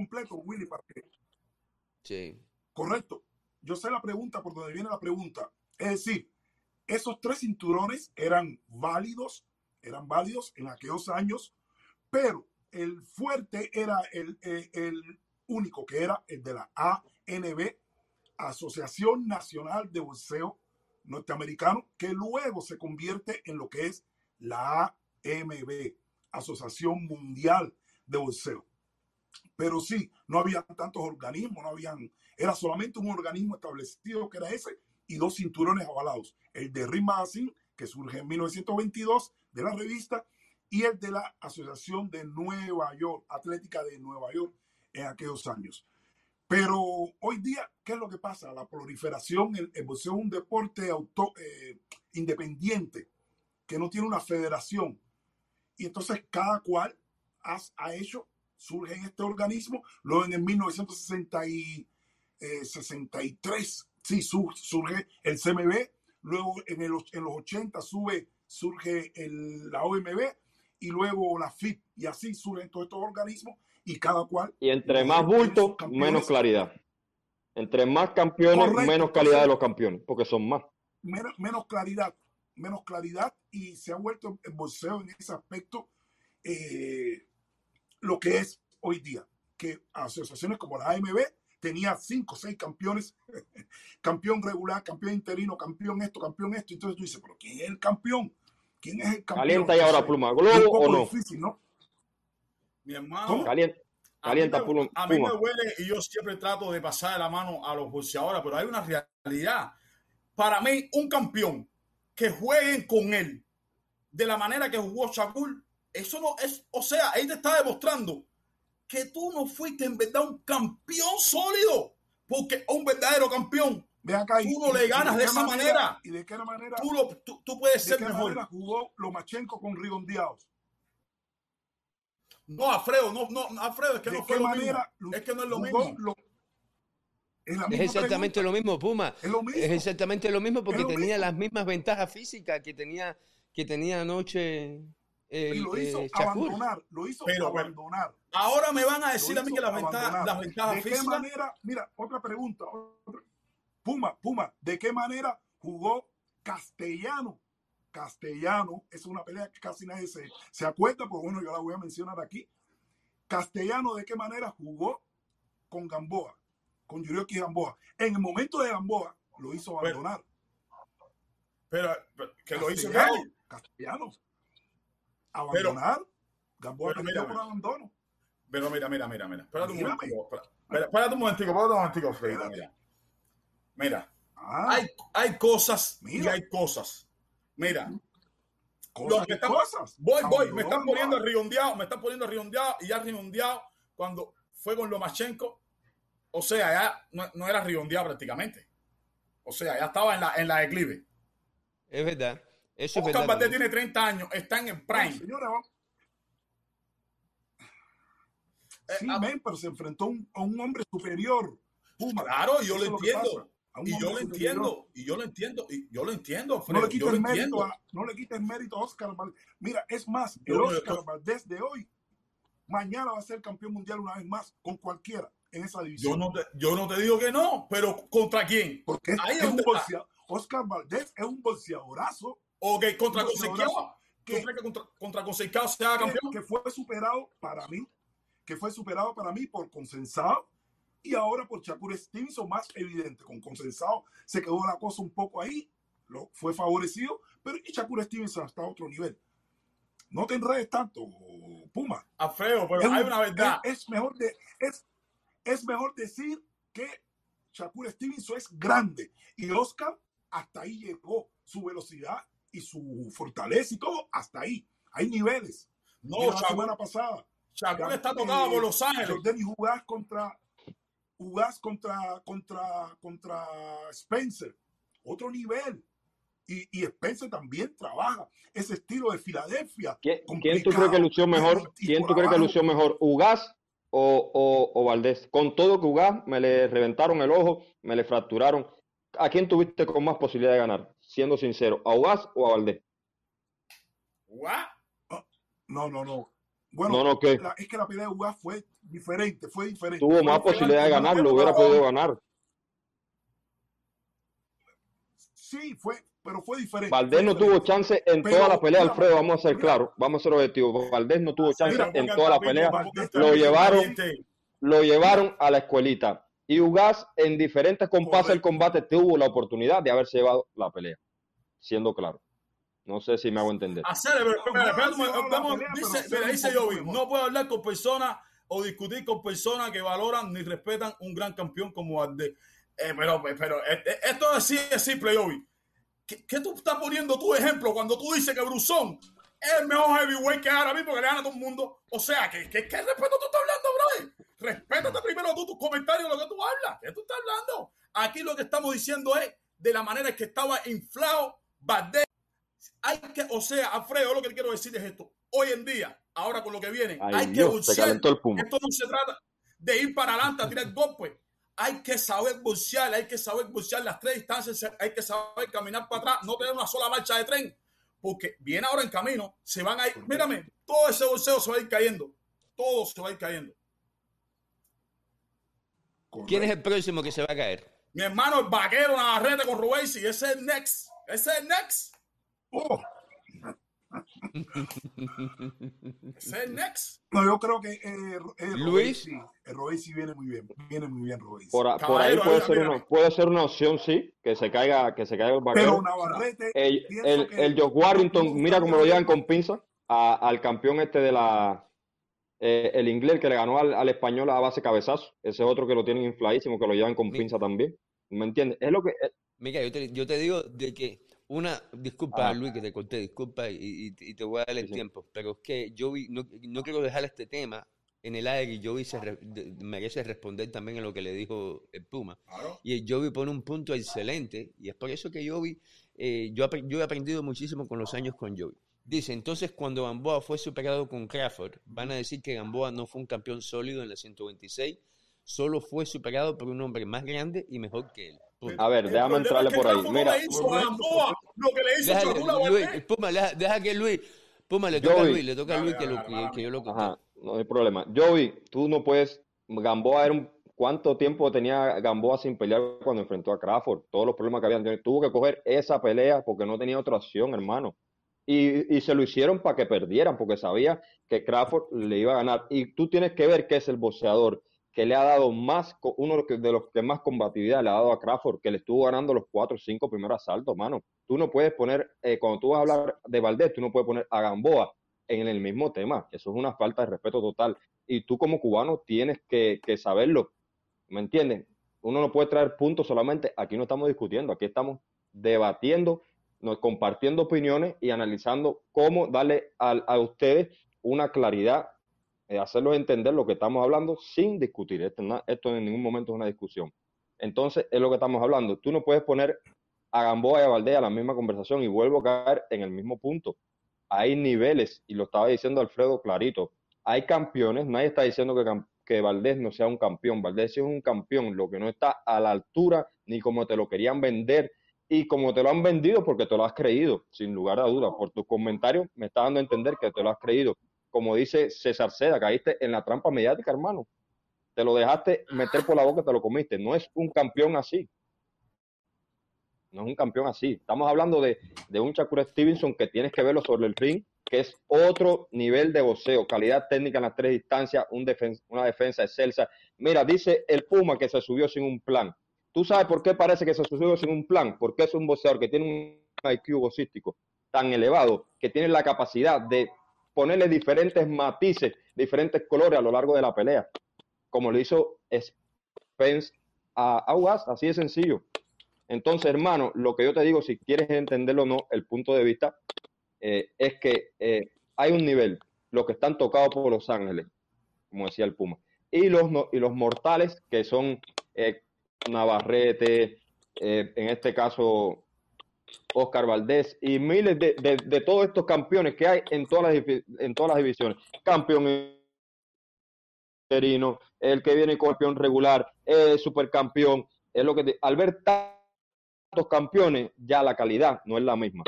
Sí. Correcto. Yo sé la pregunta por donde viene la pregunta. Es decir, esos tres cinturones eran válidos, eran válidos en aquellos años, pero el fuerte era el, el, el único que era el de la ANB, Asociación Nacional de Boxeo Norteamericano, que luego se convierte en lo que es la AMB, Asociación Mundial de Boxeo. Pero sí, no había tantos organismos, no habían, era solamente un organismo establecido que era ese y dos cinturones avalados. El de Ring Magazine, que surge en 1922 de la revista, y el de la Asociación de Nueva York, Atlética de Nueva York, en aquellos años. Pero hoy día, ¿qué es lo que pasa? La proliferación, el, boxeo es un deporte auto, eh, independiente, que no tiene una federación. Y entonces cada cual ha hecho, surge en este organismo, luego en el 1963, sí, surge el CMB, luego en, el, en los 80 sube, surge el, la OMB y luego la FIP, y así surgen todos estos organismos y cada cual. Y entre más bulto, menos claridad. Entre más campeones, menos calidad de los campeones, porque son más. Menos, claridad, menos claridad y se ha vuelto el bolseo en ese aspecto eh, lo que es hoy día, que asociaciones como la AMB tenía cinco o seis campeones, campeón regular, campeón interino, campeón esto, campeón esto, entonces tú dices, pero ¿quién es el campeón? ¿Quién es el campeón? Calienta y ahora pluma, globo o no. Difícil, ¿no? Mi hermano. Calienta. Calienta, a mí, me, huele y yo siempre trato de pasar la mano a los boxeadores, pero hay una realidad. Para mí, un campeón que jueguen con él de la manera que jugó Shakur, eso no es, o sea, él te está demostrando que tú no fuiste en verdad un campeón sólido, porque un verdadero campeón, tú no le ganas de, esa manera, ¿Y de qué manera? Tú, lo, tú, puedes ser qué mejor. Manera jugó Lomachenko con Rigondeados. No, Alfredo, no, no, Alfredo, es que no fue lo mismo. Es que no es lo mismo. es, exactamente lo mismo, Puma. Es, exactamente lo mismo porque tenía las mismas ventajas físicas que tenía, que tenía anoche. y lo hizo eh, abandonar, lo hizo abandonar. Ahora me van a decir a mí que las ventajas, las ventajas ¿De qué manera? Mira, otra pregunta. Puma, Puma, ¿de qué manera jugó Castellano Castellano, es una pelea que casi nadie se, se acuerda, pues bueno, yo la voy a mencionar aquí. Castellano, ¿de qué manera jugó con Gamboa? Con Yurioki Gamboa. En el momento de Gamboa, lo hizo abandonar. Pero, que lo hizo Castellano. Abandonar. Gamboa pero mira, por abandono. Pero mira, mira, mira, mira. Espérate un momentico. Espérate un momentico, espérate un momentico, Freddy. Mira. Mira. Ah. hay, hay cosas y hay cosas. Mira, cosas, cosas. Voy, voy, me están poniendo riondeado, me están poniendo riondeado y ya riondeado cuando fue con Lomachenko. O sea, ya no, era riondeado prácticamente. O sea, ya estaba en la, en la declive. Es verdad. Eso Oscar es verdad. tiene 30 años, está en el prime. señora, sí, eh, pero se enfrentó a un hombre superior. Claro, yo lo entiendo. Y yo lo entiendo, y yo lo entiendo, y yo lo entiendo, no le quites mérito a, no le quites mérito a Oscar Valdés. Mira, es más, el Oscar Valdés de hoy, mañana va a ser campeón mundial una vez más, con cualquiera en esa división. Yo no te, yo no te digo que no, pero ¿contra quién? Porque es, un bolseador. Oscar Valdés es un bolseadorazo. Ok, contra Consequado. Que, contra, contra Consequado se haga campeón? Que fue superado para mí, que fue superado para mí por consensado y ahora por Shakur Stevenson, más evidente, con consensado, se quedó la cosa un poco ahí, lo, fue favorecido, pero y Shakur Stevenson hasta otro nivel. No te enredes tanto, Puma. A feo, pero hay una verdad. Es, mejor de, es, es mejor decir que Shakur Stevenson es grande y Oscar hasta ahí llegó su velocidad y su fortaleza y todo, hasta ahí. Hay niveles. No, la semana pasada. Shakur está tocado por Los Ángeles. Denis jugar contra jugás contra, contra, contra Spencer, otro nivel. Y, y, Spencer también trabaja ese estilo de Filadelfia. ¿Quién, tú crees que lució mejor? ¿Quién tú crees que lució mejor? ¿Ugas o, o, o, Valdés? Con todo que Ugas me le reventaron el ojo, me le fracturaron. ¿A quién tuviste con más posibilidad de ganar? Siendo sincero, ¿a Ugas o a Valdés? No, no, no. Bueno, no, es que la pelea de Ugas fue diferente, fue diferente. Tuvo más posibilidad de ganar, lo hubiera podido ganar. Sí, fue, pero fue diferente. Valdés no tuvo chance en toda la pelea, Alfredo, vamos a ser claros, vamos a ser objetivos. Valdés no tuvo chance en toda la pelea. Lo llevaron, lo llevaron a la escuelita. Y Ugas en diferentes compases del combate tuvo la oportunidad de haberse llevado la pelea, siendo claro. No sé si me hago entender. dice, no puedo hablar con personas o discutir con personas que valoran ni respetan un gran campeón como Valdés. Eh, pero, pero eh, eh, esto es así, es simple, Yobi. ¿Qué, ¿Qué, tú estás poniendo tu ejemplo cuando tú dices que Brusón es el mejor heavyweight que ahora mismo que le gana a todo el mundo? O sea, ¿qué, qué, qué respeto tú estás hablando, brother? Respétate primero tú tus comentarios, lo que tú hablas. ¿Qué tú estás hablando? Aquí lo que estamos diciendo es de la manera en que estaba inflado Valdés hay que, o sea, Alfredo, lo que quiero decir es esto. hoy en día, ahora con lo que viene, Ay, hay que Dios, Puma. Esto no se trata de ir para adelante a tirar golpes. Hay que saber boxear, hay que saber boxear las tres distancias, hay que saber caminar para atrás, no tener una sola marcha de tren, porque viene ahora en camino, se van a ir, mírame, todo ese boxeo se va a ir cayendo, todo se va a ir cayendo. ¿Quién es el próximo que se va a caer? Mi hermano, el vaquero Navarrete con Rubéis, ese es el next, ese es el next, Oh, es el next. no, yo creo que eh, eh, Luis. el Robey sí viene muy bien, viene muy bien Robey. Por, a- por ahí puede mira, ser, mira. una, puede ser una opción, sí, que se caiga, que se caiga el vaquero. Pero Navarrete, El, el, el Josh Warrington, mira cómo lo llevan con pinza a- al campeón este de la. eh, el inglés que le ganó al, al español a base cabezazo. Ese es otro que lo tienen infladísimo, que lo llevan con Mi- pinza también. ¿Me entiendes? Es lo que. eh, Mira, yo te, yo te digo de que una, disculpa Ajá. Luis que te corté, disculpa y, y- y te voy a dar el Sí, tiempo, pero es que yo vi, no, no quiero dejar este tema en el aire y Joey se re- de- merece responder también a lo que le dijo el Puma. Claro. Y el Joey pone un punto excelente y es por eso que Joey, eh, yo, yo he aprendido muchísimo con los años con Joey. Dice, entonces cuando Gamboa fue superado con Crawford, van a decir que Gamboa no fue un campeón sólido en la 126, solo fue superado por un hombre más grande y mejor que él. A ver, déjame entrarle por ahí. Mira, le hizo a Gamboa lo que le hizo Valdés. Puma, deja, deja que Luis, Puma le toca a Joey. Luis, le toca a Luis que, lo, que, yo lo conté. Ajá, no hay problema. Joey, tú no puedes. Gamboa era un. ¿Cuánto tiempo tenía Gamboa sin pelear cuando enfrentó a Crawford? Todos los problemas que habían. Tuvo que coger esa pelea porque no tenía otra opción, hermano. Y, y se lo hicieron para que perdieran, porque sabía que Crawford le iba a ganar. Y tú tienes que ver que es el boxeador que le ha dado más, uno de los que, más combatividad le ha dado a Crawford, que le estuvo ganando los cuatro o cinco primeros asaltos, mano. Tú no puedes poner, eh, cuando tú vas a hablar de Valdés, tú no puedes poner a Gamboa en el mismo tema. Eso es una falta de respeto total. Y tú como cubano tienes que, saberlo. ¿Me entienden? Uno no puede traer puntos solamente. Aquí no estamos discutiendo, aquí estamos debatiendo, compartiendo opiniones y analizando cómo darle a, ustedes una claridad, eh, hacerlos entender lo que estamos hablando sin discutir. Esto, en ningún momento es una discusión. Entonces, es lo que estamos hablando. Tú no puedes poner a Gamboa y a Valdés a la misma conversación y vuelvo a caer en el mismo punto. Hay niveles, y lo estaba diciendo Alfredo clarito. Hay campeones, nadie está diciendo que, Valdés no sea un campeón. Valdés es un campeón, lo que no está a la altura ni como te lo querían vender y como te lo han vendido porque te lo has creído, sin lugar a dudas. Por tus comentarios me está dando a entender que te lo has creído. Como dice César Seda, caíste en la trampa mediática, hermano. Te lo dejaste meter por la boca, te lo comiste. No es un campeón así. No es un campeón así. Estamos hablando de, de un Shakur Stevenson que tienes que verlo sobre el ring, que es otro nivel de boxeo, calidad técnica en las tres distancias, una defensa excelsa. Mira, dice el Puma que se subió sin un plan. ¿Tú sabes por qué parece que se subió sin un plan? Porque es un boxeador que tiene un IQ boxístico tan elevado que tiene la capacidad de ponerle diferentes matices, diferentes colores a lo largo de la pelea, como lo hizo Spence a Aguas, así de sencillo. Entonces, hermano, lo que yo te digo, si quieres entenderlo o no, el punto de vista eh, es que eh, hay un nivel, los que están tocados por Los Ángeles, como decía el Puma, y los, y los mortales que son eh, Navarrete, en este caso Oscar Valdés y miles de, de- de todos estos campeones que hay en todas las, en todas las divisiones. Campeón interino, el que viene campeón regular, el supercampeón. Es lo que al ver tantos campeones, ya la calidad no es la misma.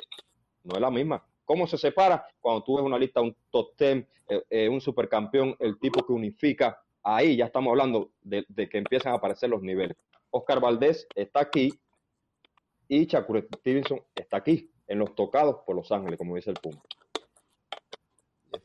No es la misma. ¿Cómo se separa? Cuando tú ves una lista, un top 10, eh, eh, un supercampeón, el tipo que unifica, ahí ya estamos hablando de, de que empiezan a aparecer los niveles. Oscar Valdés está aquí y Shakur Stevenson está aquí, en los tocados por Los Ángeles, como dice el Puma.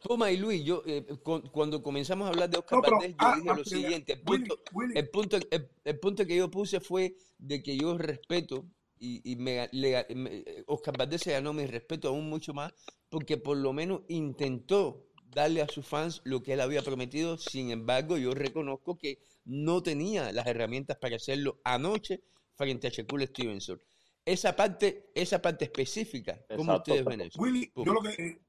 Puma y Luis, yo eh, con- cuando comenzamos a hablar de Oscar No, pero, Valdés, yo ah, dije ah, lo siguiente, el Willy, punto, Willy, el punto, el, el punto que yo puse fue de que yo respeto y, y me, le- me- Oscar Valdés se ganó mi respeto aún mucho más porque por lo menos intentó darle a sus fans lo que él había prometido. Sin embargo, yo reconozco que no tenía las herramientas para hacerlo anoche frente a Shakur Stevenson. Esa parte, esa parte específica, ¿cómo Exacto, ustedes ven eso? Willy, yo lo que eh,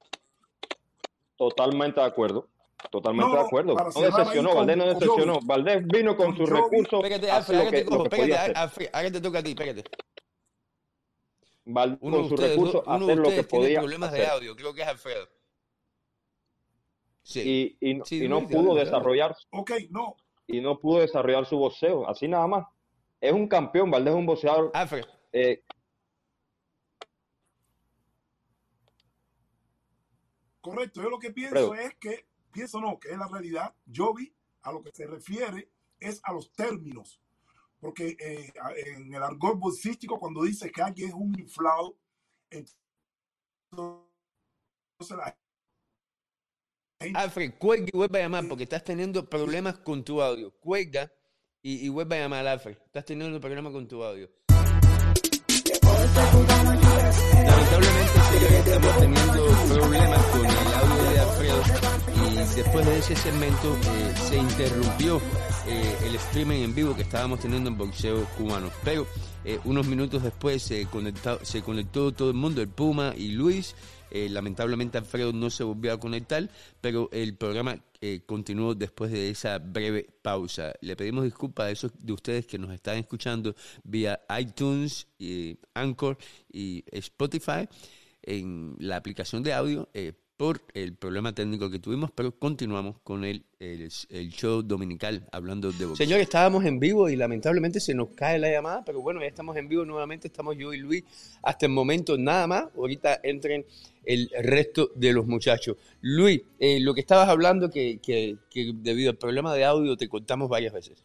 Totalmente de acuerdo. Totalmente No, de acuerdo. No decepcionó, con- Valdés no decepcionó. Valdés vino con Con sus recursos Espérate, a Alfred, hacer lo ahora que, te lo cojo, que podía espérate, hacer. Alfred, ahora te toca a ti, espérate. Valdés Uno de con sus recursos a uno de hacer lo que tiene podía problemas de hacer. audio, creo que es Alfredo. y, y, no pudo desarrollar. Ok, no. Y no pudo desarrollar su boxeo, así nada más. Es un campeón, Valdés es un boxeador. Eh, Correcto, yo lo que pienso es que, pienso no, que es la realidad. Yo vi a lo que se refiere es a los términos. Porque eh, en el argot bolsístico, cuando dice que alguien es un inflado, entonces la Alfred, cuelga y vuelve a llamar porque estás teniendo problemas con tu audio. Cuelga y, y vuelve a llamar, Alfred. Estás teniendo problemas con tu audio. Lamentablemente, estamos teniendo problemas con el audio y después de ese segmento eh, se interrumpió eh, el streaming en vivo que estábamos teniendo en boxeo cubano. Pero eh, unos minutos después se, se conectó todo el mundo, el Puma y Luis. lamentablemente Alfredo no se volvió a conectar, pero el programa continuó después de esa breve pausa. Le pedimos disculpas a esos de ustedes que nos están escuchando vía iTunes, Anchor y Spotify en la aplicación de audio por el problema técnico que tuvimos, pero continuamos con el, el, show dominical hablando de boxeo. Señores, estábamos en vivo y lamentablemente se nos cae la llamada, pero bueno, ya estamos en vivo nuevamente, estamos yo y Luis hasta el momento nada más, ahorita entren el resto de los muchachos. Luis, eh, lo que estabas hablando que, que, que debido al problema de audio te contamos varias veces.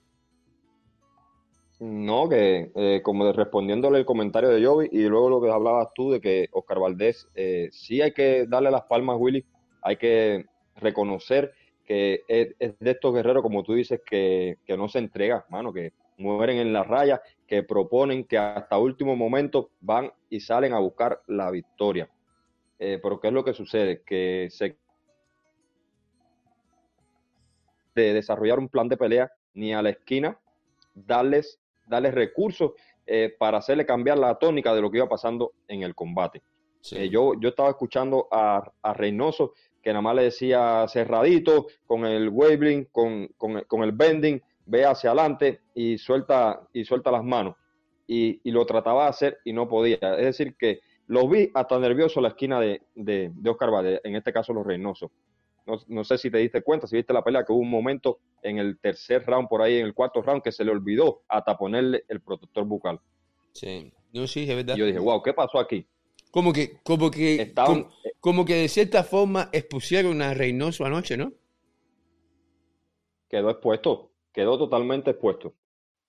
No, que eh, como respondiéndole el comentario de Jovi y luego lo que hablabas tú de que Oscar Valdés, eh, sí hay que darle las palmas, Willy, hay que reconocer que es, de estos guerreros, como tú dices, que, no se entrega, mano, que mueren en la raya, que proponen, que hasta último momento van y salen a buscar la victoria. Eh, pero ¿qué es lo que sucede? Que se de desarrollar un plan de pelea ni a la esquina darles darle recursos eh, para hacerle cambiar la tónica de lo que iba pasando en el combate. Eh, yo, yo estaba escuchando a, a, Reynoso que nada más le decía cerradito, con el waving, con, con, el bending, ve hacia adelante y suelta, y suelta las manos. Y, y, lo trataba de hacer y no podía. Es decir, que lo vi hasta nervioso la esquina de, de, de Oscar Valle, en este caso los Reynoso. No, sé si te diste cuenta, si viste la pelea, que hubo un momento en el tercer round, por ahí en el cuarto round, que se le olvidó hasta ponerle el protector bucal. Sí, no, sí, es verdad. Y yo dije, wow, ¿qué pasó aquí? Como que, como que, como, que de cierta forma expusieron a Reynoso anoche, ¿no? Quedó expuesto, quedó totalmente expuesto.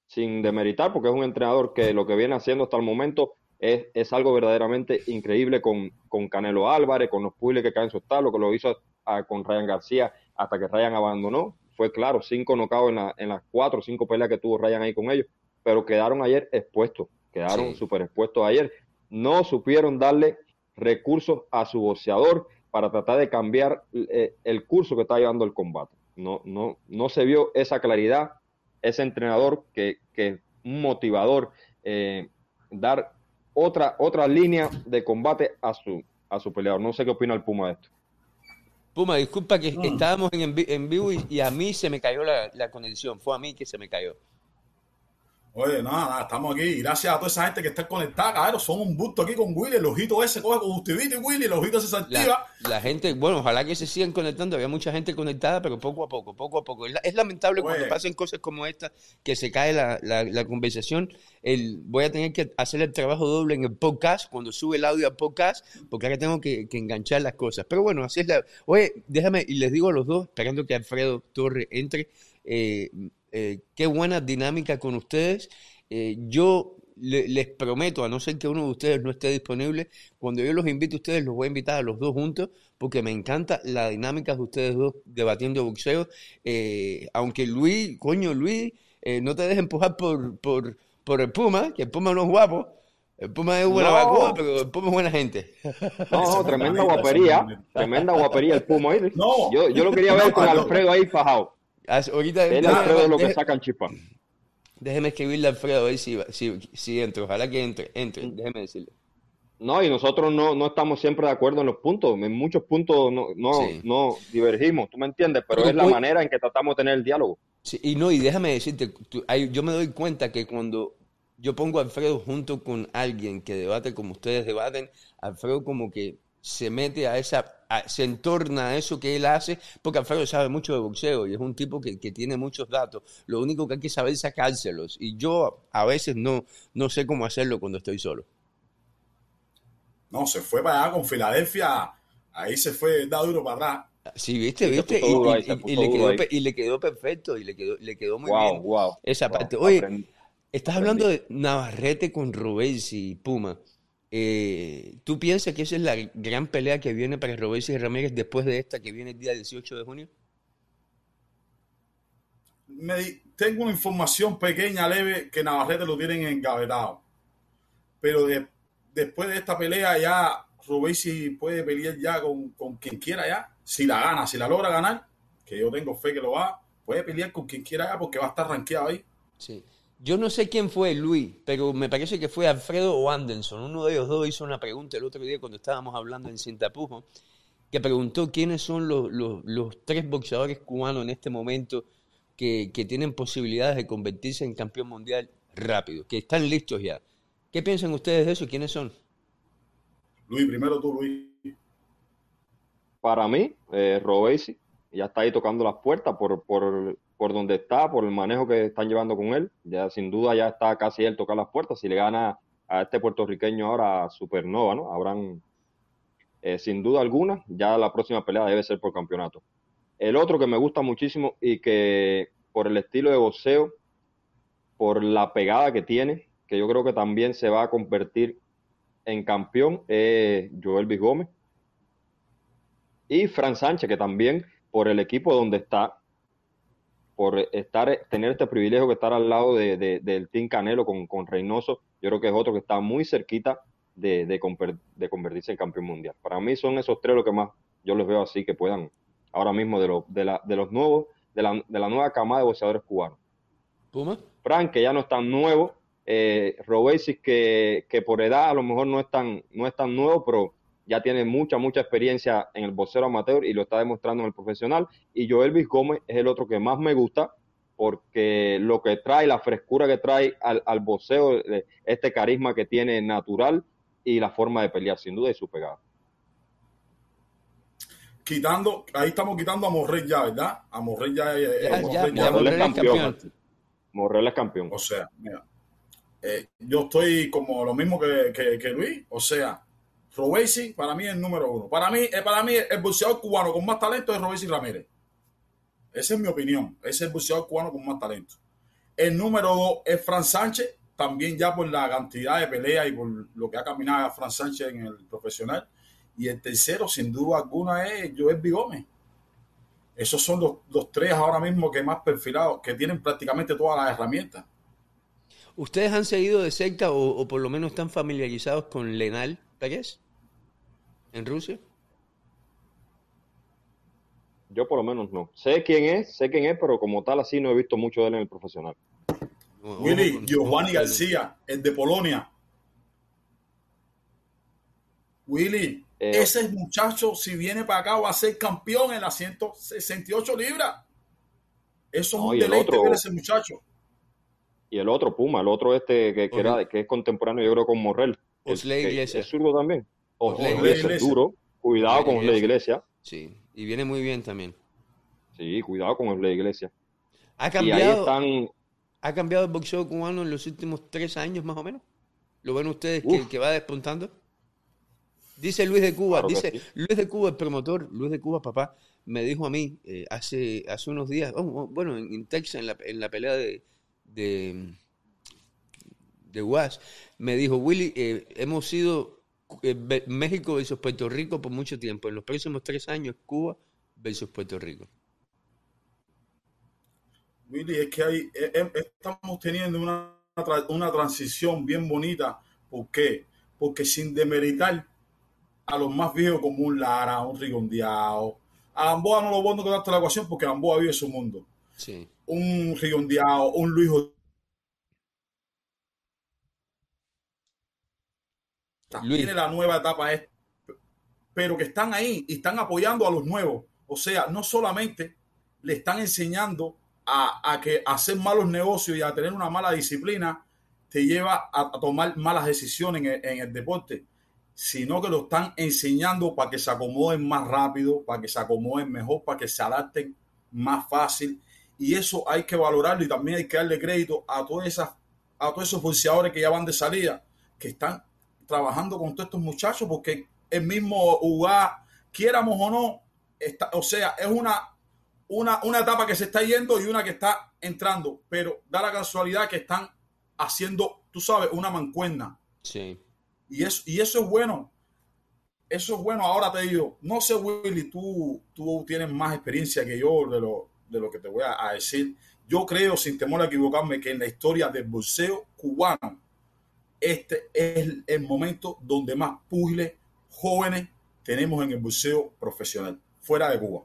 Sin demeritar, porque es un entrenador que lo que viene haciendo hasta el momento es, es algo verdaderamente increíble con, con Canelo Álvarez, con los puzzles que caen su lo que lo hizo con Ryan García hasta que Ryan abandonó. Fue claro, cinco nocados en, en las cuatro o cinco peleas que tuvo Ryan ahí con ellos, pero quedaron ayer expuestos, quedaron súper expuestos ayer. No supieron darle recursos a su boxeador para tratar de cambiar eh, el curso que está llevando el combate. No, no, no se vio esa claridad, ese entrenador que, que un motivador, eh, dar otra, otra línea de combate a su, a su peleador. No sé qué opina el Puma de esto. Puma, disculpa que mm. estábamos en, en vivo y, a mí se me cayó la, la conexión. Fue a mí que se me cayó. Oye, nada, nada, estamos aquí. Gracias a toda esa gente que está conectada, cabrón. Somos un busto aquí con Willy. El ojito ese coge conjuntivitis, Willy. El ojito se activa. La, gente, bueno, ojalá que se sigan conectando. Había mucha gente conectada, pero poco a poco, poco a poco. Es, lamentable cuando pasen cosas como esta, que se cae la, la, conversación. El, voy a tener que hacer el trabajo doble en el podcast, cuando sube el audio al podcast, porque ahora tengo que, que enganchar las cosas. Pero bueno, así es la. Oye, déjame, y les digo a los dos, esperando que Alfredo Torre entre. Eh, eh, qué buena dinámica con ustedes. Eh, yo les prometo, a no ser que uno de ustedes no esté disponible, cuando yo los invito a ustedes, los voy a invitar a los dos juntos, porque me encanta la dinámica de ustedes dos debatiendo boxeo. Eh, aunque Luis, coño Luis, no te dejes empujar por, por, por el Puma, que el Puma no es guapo. El Puma es buena vacuna, pero el Puma es buena gente. No, tremenda guapería. Tremenda guapería el Puma. Yo, yo lo quería ver con Alfredo ahí fajado. Ahorita, Alfredo lo que sacan chispa. Déjeme escribirle a Alfredo a ver si, si, si entra. Ojalá que entre, entre. Déjeme decirle. No, y nosotros no, no estamos siempre de acuerdo en los puntos. En muchos puntos no, no, no divergimos, tú me entiendes, pero, es la manera en que tratamos de tener el diálogo. Sí, y no, y déjame decirte, yo me doy cuenta que cuando yo pongo a Alfredo junto con alguien que debate como ustedes debaten, Alfredo como que se mete a esa, se entorna a eso que él hace, porque Alfredo sabe mucho de boxeo y es un tipo que, que, tiene muchos datos. Lo único que hay que saber es sacárselos. Y yo a veces no, no sé cómo hacerlo cuando estoy solo. No, se fue para allá con Filadelfia, ahí se fue, da duro para atrás. Sí, viste, viste, y, y, ahí, y, le quedó, y, le quedó, perfecto, y le quedó, le quedó muy wow, bien wow, esa wow, parte. Oye, aprendí, estás aprendí. hablando de Navarrete con Robesi y Puma. Eh, ¿Tú piensas que esa es la gran pelea que viene para Robesi y Ramírez después de esta que viene el día 18 de junio? Me, tengo una información pequeña, leve, que Navarrete lo tienen engavetado. Pero de, después de esta pelea ya Robesi puede pelear ya con, con, quien quiera ya. Si la gana, si la logra ganar, que yo tengo fe que lo va, puede pelear con quien quiera ya porque va a estar rankeado ahí. Sí. Yo no sé quién fue Luis, pero me parece que fue Alfredo o Anderson. Uno de ellos dos hizo una pregunta el otro día cuando estábamos hablando en Cintapujo, que preguntó quiénes son los, los, los tres boxeadores cubanos en este momento que, que, tienen posibilidades de convertirse en campeón mundial rápido, que están listos ya. ¿Qué piensan ustedes de eso? ¿Quiénes son? Luis, primero tú, Luis. Para mí, eh, Robesi ya está ahí tocando las puertas por, por, por donde está, por el manejo que están llevando con él. Ya sin duda ya está casi él tocar las puertas. Si le gana a este puertorriqueño ahora Supernova, ¿no? Habrán, eh, sin duda alguna, ya la próxima pelea debe ser por campeonato. El otro que me gusta muchísimo y que por el estilo de boxeo, por la pegada que tiene, que yo creo que también se va a convertir en campeón, es Joel. Gómez. Y Fran Sánchez, que también por el equipo donde está, por estar, tener este privilegio que estar al lado de, de, del Team Canelo con, con, Reynoso, yo creo que es otro que está muy cerquita de, de, convertirse en campeón mundial. Para mí son esos tres los que más yo les veo así que puedan ahora mismo de, lo, de, la, de los nuevos, de la, de la nueva camada de boxeadores cubanos. ¿Puma? Frank, que ya no es tan nuevo, eh, Robesis, que, que por edad a lo mejor no es tan, no es tan nuevo, pero ya tiene mucha, mucha experiencia en el boxeo amateur y lo está demostrando en el profesional. Y Joel Luis Gómez es el otro que más me gusta porque lo que trae, la frescura que trae al, al boxeo, este carisma que tiene natural y la forma de pelear, sin duda, y su pegada. Quitando, ahí estamos quitando a Morrell ya, ¿verdad? A Morrell ya, ya, ya, ya, Morrell ya Morrell es campeón. campeón. Morrell es campeón. O sea, mira, eh, yo estoy como lo mismo que, que, que Luis, o sea, Robesi para mí es el número uno. Para mí, eh, para mí el boxeador cubano con más talento es Robesi Ramírez. Esa es mi opinión. Es el boxeador cubano con más talento. El número dos es Fran Sánchez, también ya por la cantidad de peleas y por lo que ha caminado Fran Sánchez en el profesional. Y el tercero, sin duda alguna, es Joel Bigómez. Esos son los, los tres ahora mismo que más perfilados, que tienen prácticamente todas las herramientas. ¿Ustedes han seguido de o, o por lo menos están familiarizados con Lenal Pérez en Rusia? Yo por lo menos no. Sé quién es, sé quién es, pero como tal así no he visto mucho de él en el profesional. No, Willy, Giovanni no, García, el de Polonia. Willy, eh, ese muchacho, si viene para acá, va a ser campeón en las 168 libras. Eso es un deleite otro, ver ese muchacho. Y el otro, Puma, el otro este que, que, era, que es contemporáneo, yo creo, con Morrell. Osley Iglesias. Es zurdo también. Osley Iglesias, duro. Cuidado con Osley Iglesias. Sí, y viene muy bien también. Sí, cuidado con Osley Iglesias. Ha cambiado, están... ¿Ha cambiado el boxeo cubano en los últimos tres años más o menos? ¿Lo ven ustedes que, que, va despuntando? Dice Luis de Cuba, claro dice sí. Luis de Cuba, el promotor, Luis de Cuba, papá, me dijo a mí eh, hace, hace unos días, oh, oh, bueno, en, en, Texas, en la, en la pelea de, de, de Was, me dijo, Willy, eh, hemos sido eh, México versus Puerto Rico por mucho tiempo. En los próximos tres años, Cuba versus Puerto Rico. Willy, es que hay, eh, estamos teniendo una, una transición bien bonita. ¿Por qué? Porque sin demeritar a los más viejos como un Lara, un Rigondeado, a Gamboa no lo que daste la ecuación porque Gamboa vive su mundo. Sí. Un Rigondeado, un Luis Luis. Tiene la nueva etapa, es, pero que están ahí y están apoyando a los nuevos. O sea, no solamente le están enseñando a, a que hacer malos negocios y a tener una mala disciplina te lleva a, a tomar malas decisiones en el, en el, deporte. sino que lo están enseñando para que se acomoden más rápido, para que se acomoden mejor, para que se adapten más fácil. Y eso hay que valorarlo y también hay que darle crédito a todas esas, a todos esos boxeadores que ya van de salida, que están trabajando con todos estos muchachos, porque el mismo UA, quiéramos o no, está, o sea, es una, una, una etapa que se está yendo y una que está entrando, pero da la casualidad que están haciendo, tú sabes, una mancuerna. Sí. Y eso, y eso es bueno. Eso es bueno. Ahora te digo, no sé, Willy, tú, tú tienes más experiencia que yo de lo, de lo que te voy a, a decir. Yo creo, sin temor a equivocarme, que en la historia del boxeo cubano, este es el momento donde más púgiles jóvenes tenemos en el boxeo profesional, fuera de Cuba.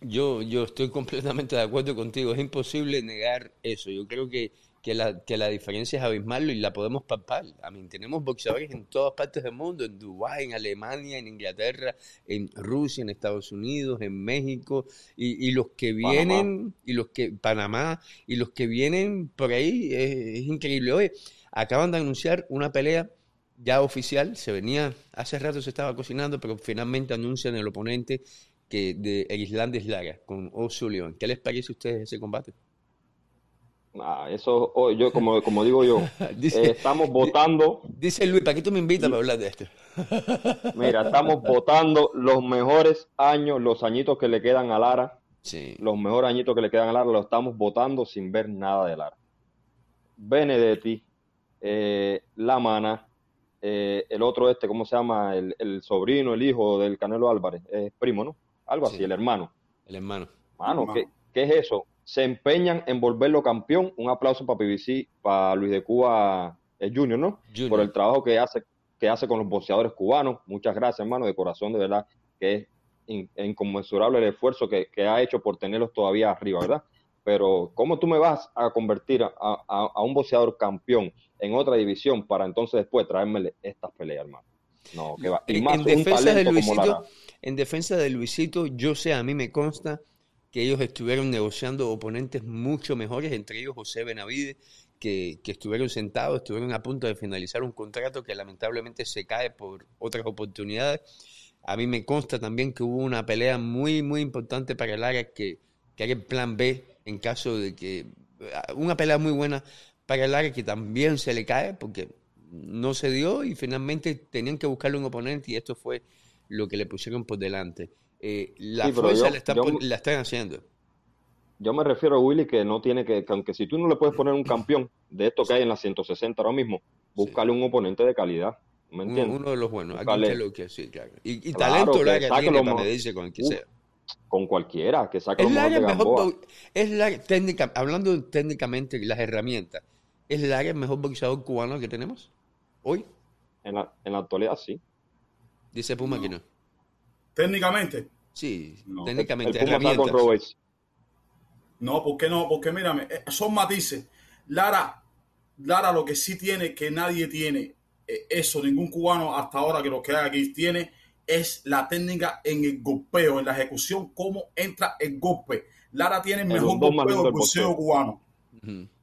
Yo, yo estoy completamente de acuerdo contigo. Es imposible negar eso. Yo creo que, que, la, que la diferencia es abismal y la podemos palpar. A mí, tenemos boxeadores en todas partes del mundo, en Dubái, en Alemania, en Inglaterra, en Rusia, en Estados Unidos, en México, y, y los que vienen, y los que, Panamá, y los que vienen por ahí, es, es increíble. Oye, acaban de anunciar una pelea ya oficial, se venía, hace rato se estaba cocinando, pero finalmente anuncian el oponente que de el Islandes Lara con O'Sullivan. ¿Qué les parece a ustedes ese combate? Ah, eso, oh, yo como, como digo yo, Dice- eh, estamos votando, Dice Luis, ¿para qué tú me invitas para hablar de esto? mira, estamos votando los mejores años, los añitos que le quedan a Lara, Sí. los mejores añitos que le quedan a Lara, lo estamos votando sin ver nada de Lara. Benedetti, eh, La Mana, eh, el otro este, ¿cómo se llama? El, el sobrino, el hijo del Canelo Álvarez, es primo, ¿no? Algo así, Sí. el hermano. El hermano. Mano, Hermano. ¿qué, qué es eso? Se empeñan en volverlo campeón. Un aplauso para PBC, para Luis de Cuba eh, Junior, ¿no? Junior. Por el trabajo que hace, que hace con los boxeadores cubanos. Muchas gracias, hermano, de corazón, de verdad, que es in- inconmensurable el esfuerzo que, que ha hecho por tenerlos todavía arriba, ¿verdad? Pero, ¿cómo tú me vas a convertir a, a- a un boxeador campeón en otra división para entonces después traerme estas peleas, hermano? No, que va. Y En- más en un defensa de Luisito. En defensa de Luisito, yo sé, a mí me consta que ellos estuvieron negociando oponentes mucho mejores, entre ellos José Benavide, que, que estuvieron sentados, estuvieron a punto de finalizar un contrato que lamentablemente se cae por otras oportunidades. A mí me consta también que hubo una pelea muy, muy importante para el área que, que era el plan B en caso de que... Una pelea muy buena para el área que también se le cae porque no se dio y finalmente tenían que buscarle un oponente y esto fue lo que le pusieron por delante. Eh, la Sí, fuerza yo- la, están, yo- la están haciendo. Yo me refiero a Willy que no tiene que, que aunque si tú no le puedes poner un campeón de esto que hay en las 160 ahora mismo, búscale un oponente de calidad. ¿Me entiendes? uno de los buenos. Que lo que sí, claro. Y, y Claro, talento que Lara saque tiene para medirse con el que Uh, sea. Con cualquiera, que saque Es lo la mejor de es la técnica, hablando técnicamente las herramientas, es la área mejor boxeador cubano que tenemos hoy, En la, en la actualidad, sí. dice Puma No. que no. Técnicamente, Sí, No. El técnicamente, Puma está con. Roberts. No, ¿por qué no? Porque mírame, eh, son matices. Lara, Lara lo que sí tiene, que nadie tiene, eh, eso, ningún cubano hasta ahora que lo que hay aquí tiene, es la técnica en el golpeo, en la ejecución, cómo entra el golpe. Lara tiene el El mejor golpeo del boxeo cubano.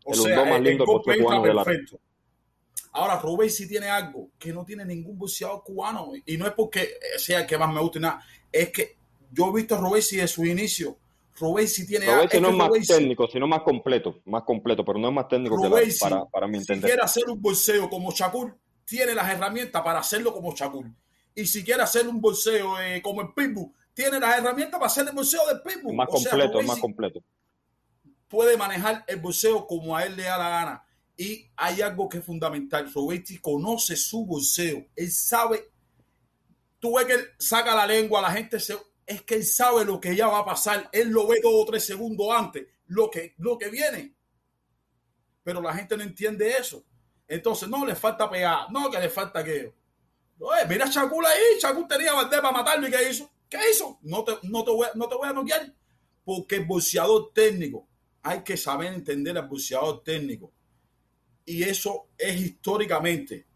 O El sea, más el, lindo el boxeo cubano de perfecto. Ahora, Rubén sí tiene algo que no tiene ningún boxeador cubano. Y no es porque eh, sea el que más me guste nada. Es que yo he visto a Rubén sí de su inicio. Rubén sí tiene algo. Roberts no es más técnico, sino más completo. Más completo, pero no es más técnico que Rubén, si- para, para mi si entender. quiere hacer un bolseo como Shakur, tiene las herramientas para hacerlo como Shakur. Y si quiere hacer un bolseo eh, como el Pitbull, tiene las herramientas para hacer el bolseo del Pitbull. Más O completo, Rubén más completo. Puede manejar el bolseo como a él le da la gana. Y hay algo que es fundamental. Roberti conoce su bolseo. Él sabe. Tú ves que él saca la lengua, la gente se. Es que él sabe lo que ya va a pasar. Él lo ve dos o tres segundos antes, lo que, lo que viene. Pero la gente no entiende eso. Entonces, no, le falta pegar. No, que le falta aquello. Oye, mira a Shakur ahí. Shakur tenía Valdés para matarlo. ¿Y qué hizo? ¿Qué hizo? No te, no te, voy, no te voy a noquear. Porque el boxeador técnico, hay que saber entender al boxeador técnico. Y eso es históricamente.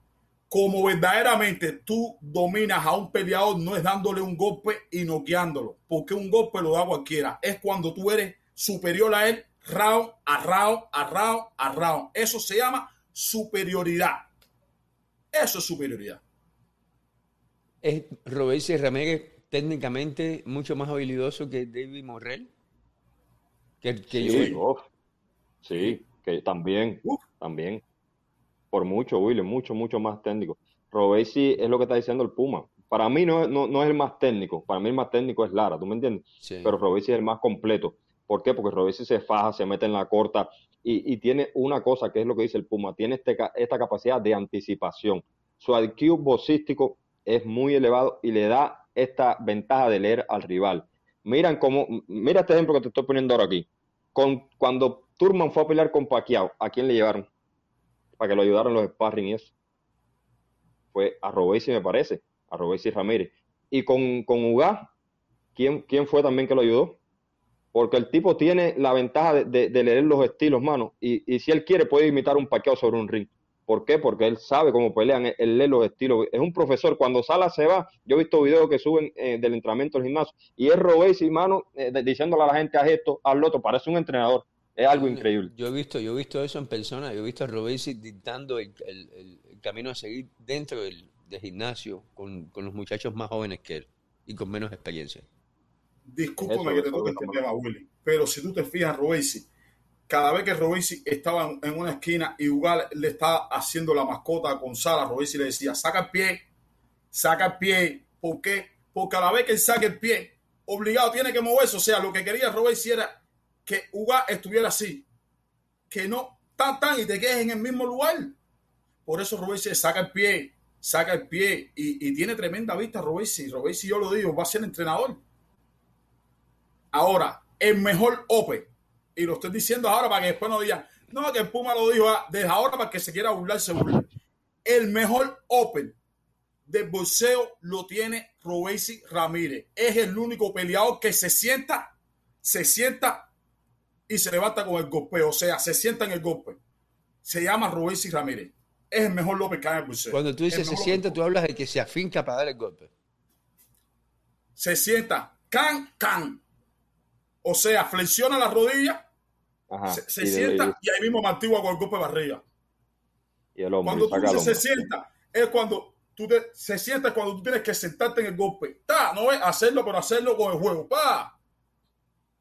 Como verdaderamente tú dominas a un peleador, no es dándole un golpe y noqueándolo. Porque un golpe lo da cualquiera. Es cuando tú eres superior a él, round a round, a round, a round. Eso se llama superioridad. Eso es superioridad. ¿Es Robesi Ramírez técnicamente mucho más habilidoso que David Morrell? Que, sí, sí, que también, también. Por mucho, William, mucho, mucho más técnico. Robesi es lo que está diciendo el Puma. Para mí no, no, es el más técnico, para mí el más técnico es Lara, ¿tú me entiendes? Pero Robesi es el más completo. ¿Por qué? Porque Robesi se faja, se mete en la corta y, tiene una cosa que es lo que dice el Puma, tiene este, esta capacidad de anticipación. Su IQ boxístico es muy elevado y le da esta ventaja de leer al rival. Miran cómo, mira este ejemplo que te estoy poniendo ahora aquí. Con, cuando Turman fue a pelear con Pacquiao, ¿a quién le llevaron? Para que lo ayudaran los sparring y eso. Fue a Robesi, me parece, a Robesi Ramírez. Y con, con ¿quién, ¿quién fue también que lo ayudó? porque el tipo tiene la ventaja de, leer los estilos, mano, y, si él quiere puede imitar un paqueo sobre un ring. ¿Por qué? Porque él sabe cómo pelean, él lee los estilos. Es un profesor, cuando Sala se va, yo he visto videos que suben eh, del entrenamiento del gimnasio, y es Robesi, mano, eh, diciéndole a la gente, haz esto, haz lo otro, parece un entrenador. Es algo increíble. Yo he visto, yo he visto eso en persona, yo he visto a Robesi dictando el, camino a seguir dentro del, gimnasio con los muchachos más jóvenes que él y con menos experiencia. Discúlpame que te toque este tema, Willy, pero si tú te fijas, Robesi, cada vez que Robesi estaba en una esquina y Ugal le estaba haciendo la mascota con Sala, Robesi le decía, saca el pie, saca el pie. ¿Por qué? Porque a la vez que él saque el pie, obligado tiene que moverse. O sea, lo que quería Robesi era que Ugal estuviera así, que no tan tan y te quedes en el mismo lugar. Por eso Robesi saca el pie, saca el pie y, tiene tremenda vista Robesi. Robesi, yo lo digo, va a ser entrenador. Ahora, el mejor Open, y lo estoy diciendo ahora para que después no digan, no, que Puma lo dijo ah, desde ahora para que se quiera burlar, se El mejor Open de boxeo lo tiene Robesi Ramírez. Es el único peleador que se sienta, se sienta y se levanta con el golpe. O sea, se sienta en el golpe. Se llama Robesi Ramírez. Es el mejor López que hay en el boxeo. Cuando tú dices se sienta, tú hablas de que se afinca para dar el golpe. Se sienta, can, can. O sea, flexiona la rodilla, se, sienta y, ahí mismo mantigua con el golpe de barriga. Y el hombre, cuando tú dices se sienta, es cuando tú te, se sienta cuando tú tienes que sentarte en el golpe. Ta, no es hacerlo, pero hacerlo con el juego. Pa,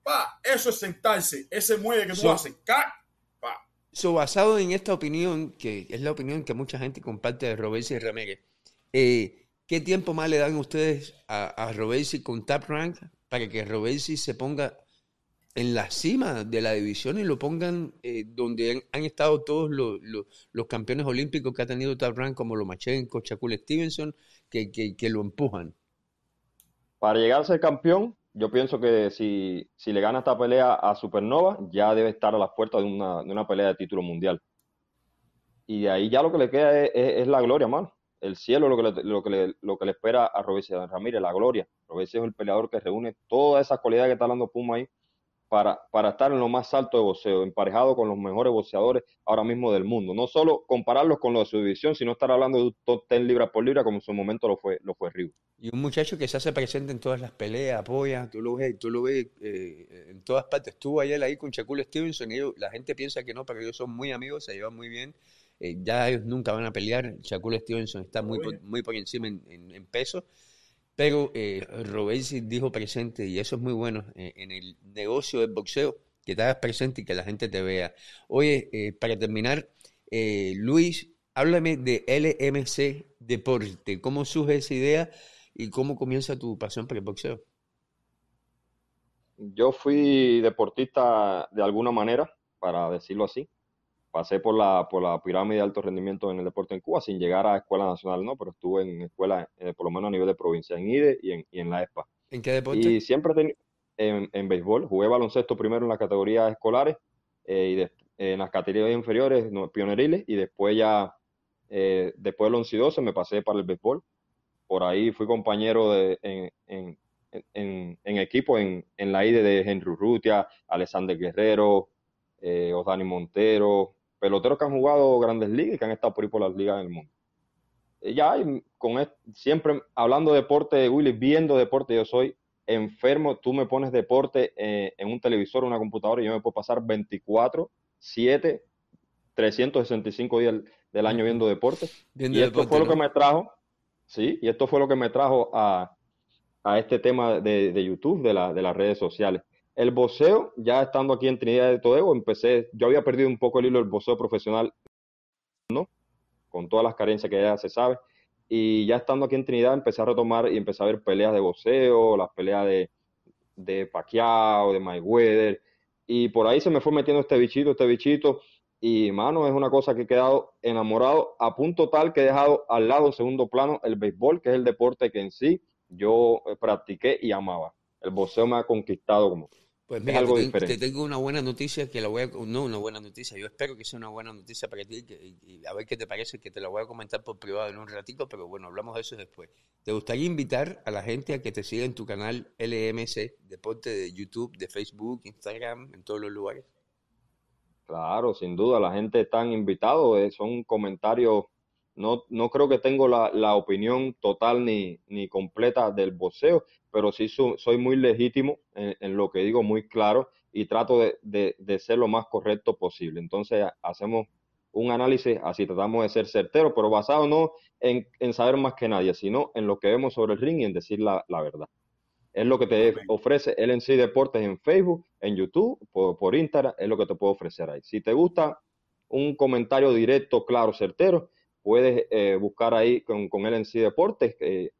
pa, eso es sentarse, ese muelle que tú haces. Ca, pa. So, basado en esta opinión, que es la opinión que mucha gente comparte de Robesi y Ramírez, eh, ¿qué tiempo más le dan ustedes a, a Robesi con Tap Rank para que Robesi se ponga en la cima de la división y lo pongan eh, donde han, estado todos los, los, campeones olímpicos que ha tenido Rank, como Lomachenko, Chakul Stevenson, que, que, lo empujan. Para llegar a ser campeón, yo pienso que si, si le gana esta pelea a Supernova, ya debe estar a las puertas de una, de una pelea de título mundial. Y de ahí ya lo que le queda es, la gloria, mano. El cielo lo que, le, lo, que le, lo que le espera a Robesi Ramírez, la gloria. Robesi es el peleador que reúne todas esas cualidades que está hablando Puma ahí para, para estar en lo más alto de boxeo, emparejado con los mejores boxeadores ahora mismo del mundo. No solo compararlos con los de su división, sino estar hablando de un top 10 libras por libra como en su momento lo fue, lo fue Río. Y un muchacho que se hace presente en todas las peleas, apoya, tú lo ves, tú lo ves eh, en todas partes. Estuvo ayer ahí con Shakur Stevenson, y la gente piensa que no, pero ellos son muy amigos, se llevan muy bien. Eh, ya ellos nunca van a pelear. Shakur Stevenson está muy, por, muy por encima en, en peso pero eh, dijo presente, y eso es muy bueno, eh, en el negocio del boxeo, que te hagas presente y que la gente te vea. Oye, eh, para terminar, eh, Luis, háblame de LMC Deporte. ¿Cómo surge esa idea y cómo comienza tu pasión por el boxeo? Yo fui deportista de alguna manera, para decirlo así pasé por la, por la pirámide de alto rendimiento en el deporte en Cuba sin llegar a escuela nacional, no, pero estuve en escuela, eh, por lo menos a nivel de provincia, en IDE y en, y en la ESPA. ¿En qué deporte? Y siempre en, en béisbol, jugué baloncesto primero en las categorías escolares eh, y en las categorías inferiores, pioneriles, y después ya, eh, después del 11 y 12 me pasé para el béisbol. Por ahí fui compañero de, en, en, en, en equipo en, en la IDE de Henry Rutia, Alexander Guerrero, eh, Osdani Montero, peloteros que han jugado grandes ligas y que han estado por ahí por las ligas del mundo. Eh, ya, con siempre hablando de deporte, Willy, viendo deporte, yo soy enfermo, tú me pones deporte eh, en un televisor, una computadora y yo me puedo pasar 24, 7, 365 días del, año viendo deporte. y esto fue lo que me trajo, Sí, y esto fue lo que me trajo a, a este tema de, de YouTube, de, la, de las redes sociales. El boxeo, ya estando aquí en Trinidad de Tobago, empecé, yo había perdido un poco el hilo del boxeo profesional, ¿no? Con todas las carencias que ya se sabe. Y ya estando aquí en Trinidad, empecé a retomar y empecé a ver peleas de boxeo, las peleas de, de Pacquiao, de Mayweather. Y por ahí se me fue metiendo este bichito, este bichito. Y, mano, es una cosa que he quedado enamorado a punto tal que he dejado al lado, en segundo plano, el béisbol, que es el deporte que en sí yo eh, practiqué y amaba. El boxeo me ha conquistado como, Pues Es mira, algo te, tengo una buena noticia que la voy a... No, una buena noticia. Yo espero que sea una buena noticia para ti que- y, a ver qué te parece, que te la voy a comentar por privado en un ratito, pero bueno, hablamos de eso después. ¿Te gustaría invitar a la gente a que te siga en tu canal LMC, Deporte de YouTube, de Facebook, Instagram, en todos los lugares? Claro, sin duda, la gente están invitados, eh, son comentarios, no, no creo que tengo la, la opinión total ni, ni completa del boxeo, pero sí su- soy muy legítimo en, en lo que digo, muy claro, y trato de, de- de ser lo más correcto posible. Entonces, hacemos un análisis, así tratamos de ser certeros, pero basado no en, en saber más que nadie, sino en lo que vemos sobre el ring y en decir la, la verdad. Es lo que te ofrece LNC Deportes en Facebook, en YouTube, por, por Instagram, es lo que te puedo ofrecer ahí. Si te gusta un comentario directo, claro, certero, puedes eh, buscar ahí con, con LNC Deportes, eh,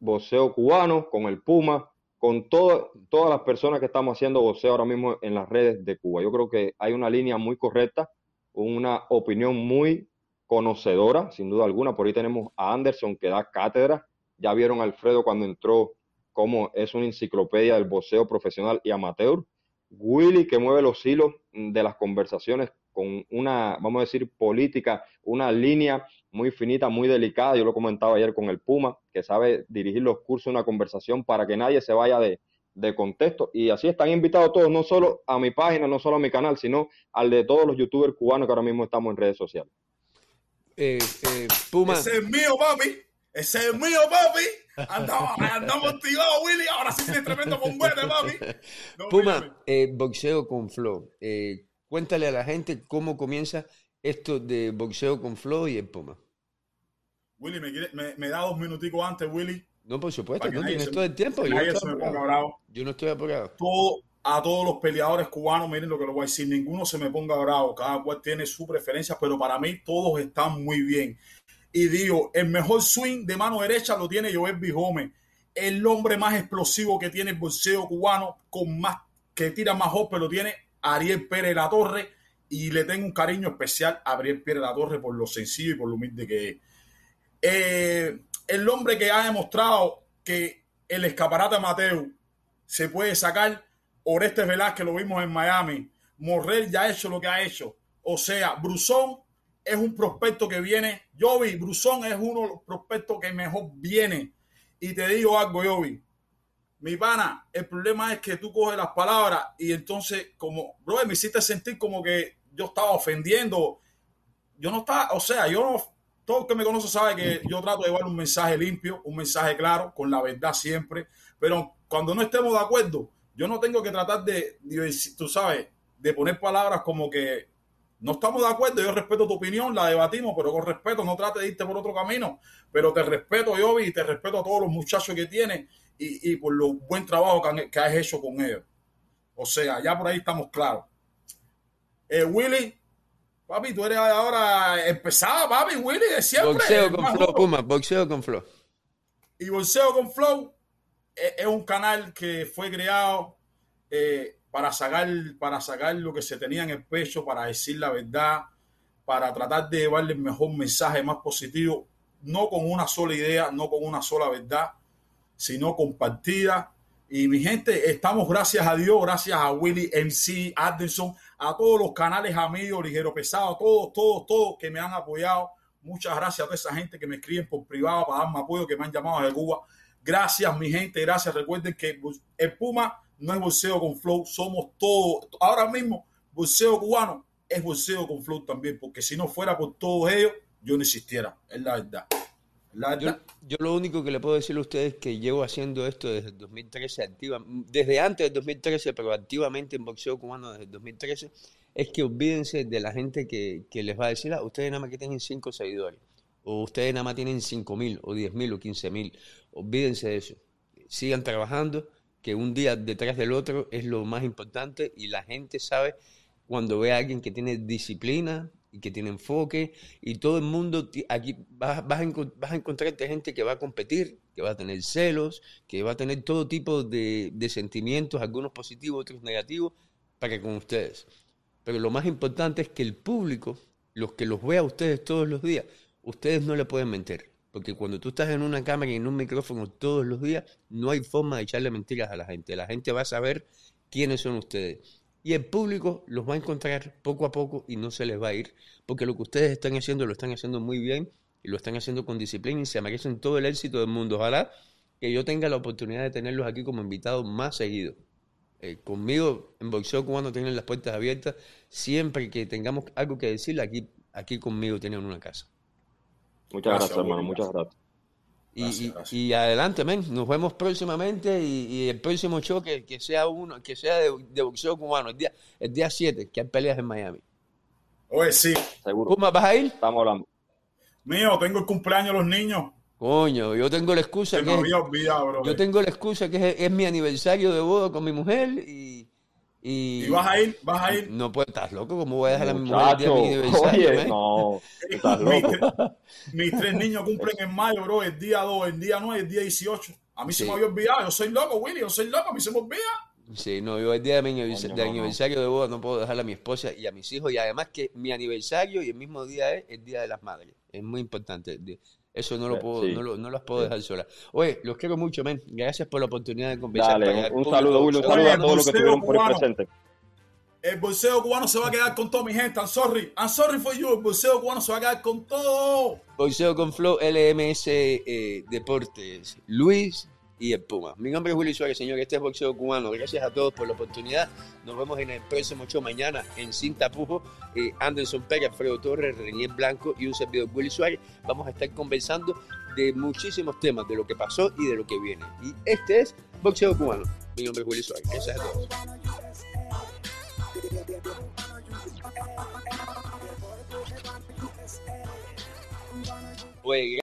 boxeo cubano, con el Puma, con todas las personas que estamos haciendo boxeo ahora mismo en las redes de Cuba. Yo creo que hay una línea muy correcta, una opinión muy conocedora, sin duda alguna. Por ahí tenemos a Anderson que da cátedra. Ya vieron a Alfredo cuando entró cómo es una enciclopedia del boxeo profesional y amateur. Willy que mueve los hilos de las conversaciones con una, vamos a decir, política, una línea muy finita, muy delicada. Yo lo comentaba ayer con el Puma, que sabe dirigir los cursos, una conversación para que nadie se vaya de, de contexto. Y así están invitados todos, no solo a mi página, no solo a mi canal, sino al de todos los youtubers cubanos que ahora mismo estamos en redes sociales. Eh, eh, Puma, Ese es mío, papi. Ese es mío, papi. Andamos, andamos activados, Willy. Ahora sí tienes tremendo conguete, papi. No. Puma, eh, boxeo con flow. Cuéntale a la gente cómo comienza esto de boxeo con flow y el Puma. Willy, ¿me, quiere- me, me da dos minuticos antes, Willy. No, por supuesto, no tienes se- todo el tiempo. Yo no, nadie estoy se me ponga apurado. bravo. yo no estoy apurado. Todo, a todos los peleadores cubanos, miren lo que les voy a decir, ninguno se me ponga bravo, cada cual tiene su preferencia, pero para mí todos están muy bien. Y digo, el mejor swing de mano derecha lo tiene Joel Bijome, el hombre más explosivo que tiene el boxeo cubano, con más, que tira más pero lo tiene Ariel Pérez La Torre, y le tengo un cariño especial a Ariel Pérez La Torre por lo sencillo y por lo humilde que es. Eh, el hombre que ha demostrado que el escaparate Mateo se puede sacar. Oreste Velázquez lo vimos en Miami. Morrell ya ha hecho lo que ha hecho. O sea, Brusón es un prospecto que viene. Jovi, Brusón es uno de los prospectos que mejor viene. Y te digo algo, Jovi. Mi pana, el problema es que tú coges las palabras y entonces, como, bro, me hiciste sentir como que yo estaba ofendiendo. Yo no estaba, o sea, yo no, todo el que me conoce sabe que yo trato de llevar un mensaje limpio, un mensaje claro, con la verdad siempre. Pero cuando no estemos de acuerdo, yo no tengo que tratar de, de, tú sabes, de poner palabras como que no estamos de acuerdo, yo respeto tu opinión, la debatimos, pero con respeto, no trate de irte por otro camino. Pero te respeto, Jovi, y te respeto a todos los muchachos que tienes y, y por lo buen trabajo que, han- que has hecho con ellos. O sea, ya por ahí estamos claros. Eh, Willy, papi, tú eres ahora empezada, papi, Willy, de siempre. Boxeo con flow. Puma, boxeo con flow. Y Bolseo con Flow es un canal que fue creado eh, para sacar, para sacar lo que se tenía en el pecho, para decir la verdad, para tratar de llevarle el mejor mensaje más positivo, no con una sola idea, no con una sola verdad, sino compartida. Y mi gente, estamos gracias a Dios, gracias a Willy MC, Anderson, a todos los canales amigos, Ligero Pesado, a todos, todos, todos que me han apoyado. Muchas gracias a toda esa gente que me escriben por privado para darme apoyo, que me han llamado de Cuba. Gracias, mi gente, gracias. Recuerden que el Puma no es bolseo con flow, somos todos. Ahora mismo, bolseo cubano es bolseo con flow también, porque si no fuera por todos ellos, yo no existiera. Es la verdad. La Yo, yo lo único que le puedo decir a ustedes es que llevo haciendo esto desde el 2013, activa, desde antes del 2013, pero activamente en boxeo cubano desde el 2013, es que olvídense de la gente que, que les va a decir, ah, ustedes nada más que tienen cinco seguidores. o ustedes nada más tienen 5 mil o 10 mil o 15 mil. Olvídense de eso. Sigan trabajando, que un día detrás del otro es lo más importante y la gente sabe cuando ve a alguien que tiene disciplina que tiene enfoque y todo el mundo aquí vas, vas, a, encontrarte gente que va a competir, que va a tener celos, que va a tener todo tipo de, de sentimientos, algunos positivos, otros negativos, para con ustedes. Pero lo más importante es que el público, los que los vea a ustedes todos los días, ustedes no le pueden mentir. Porque cuando tú estás en una cámara y en un micrófono todos los días, no hay forma de echarle mentiras a la gente. La gente va a saber quiénes son ustedes. Y el público los va a encontrar poco a poco y no se les va a ir. Porque lo que ustedes están haciendo lo están haciendo muy bien y lo están haciendo con disciplina y se merecen todo el éxito del mundo. Ojalá que yo tenga la oportunidad de tenerlos aquí como invitados más seguido. Eh, conmigo en boxeo cuando tienen las puertas abiertas, siempre que tengamos algo que decirle, aquí, aquí conmigo tienen una casa. Muchas gracias, hermano, muchas gracias. Y, y, adelante, men. Nos vemos próximamente y, el próximo show que, sea uno, que sea de, boxeo cubano, el día, el día 7, que hay peleas en Miami. Oye, sí. Seguro. ¿vas a ir? Estamos hablando. Mío, tengo el cumpleaños de los niños. Coño, yo tengo la excusa que. había olvidado, bro. Yo tengo la excusa que es, es, mi aniversario de boda con mi mujer y. ¿Y, vas a ir? ¿Vas a ir? No puedes, estás loco, ¿cómo voy a dejar a mi mujer el día de mi aniversario? Oye, no, estás loco. Mis, tres niños cumplen en mayo, bro, el día 2, el día 9, el día 18. A mí sí. se me había olvidado, yo soy loco, Willy, yo soy loco, a mí se me olvida. Sí, no, yo el día de mi aniversario, de, aniversario de boda no puedo dejar a mi esposa y a mis hijos y además que mi aniversario y el mismo día es el Día de las Madres. Es muy importante. Eso no lo puedo, sí. no, lo, no las puedo dejar solas. Oye, los quiero mucho, men. Gracias por la oportunidad de conversar. Dale, un, un saludo, Willy, un saludo a todos los que estuvieron por el presente. El bolseo cubano se va a quedar con todo, mi gente. I'm sorry. I'm sorry for you. El bolseo cubano se va a quedar con todo. Bolseo con Flow, LMS eh, Deportes. Luis y el Puma. Mi nombre es Willy Suárez, señor. Este es Boxeo Cubano. Gracias a todos por la oportunidad. Nos vemos en el próximo show mañana en Cinta Pujo. Eh, Anderson Pérez, Alfredo Torres, Renier Blanco y un servidor Willy Suárez. Vamos a estar conversando de muchísimos temas, de lo que pasó y de lo que viene. Y este es Boxeo Cubano. Mi nombre es Willy Suárez. Gracias a todos. Pues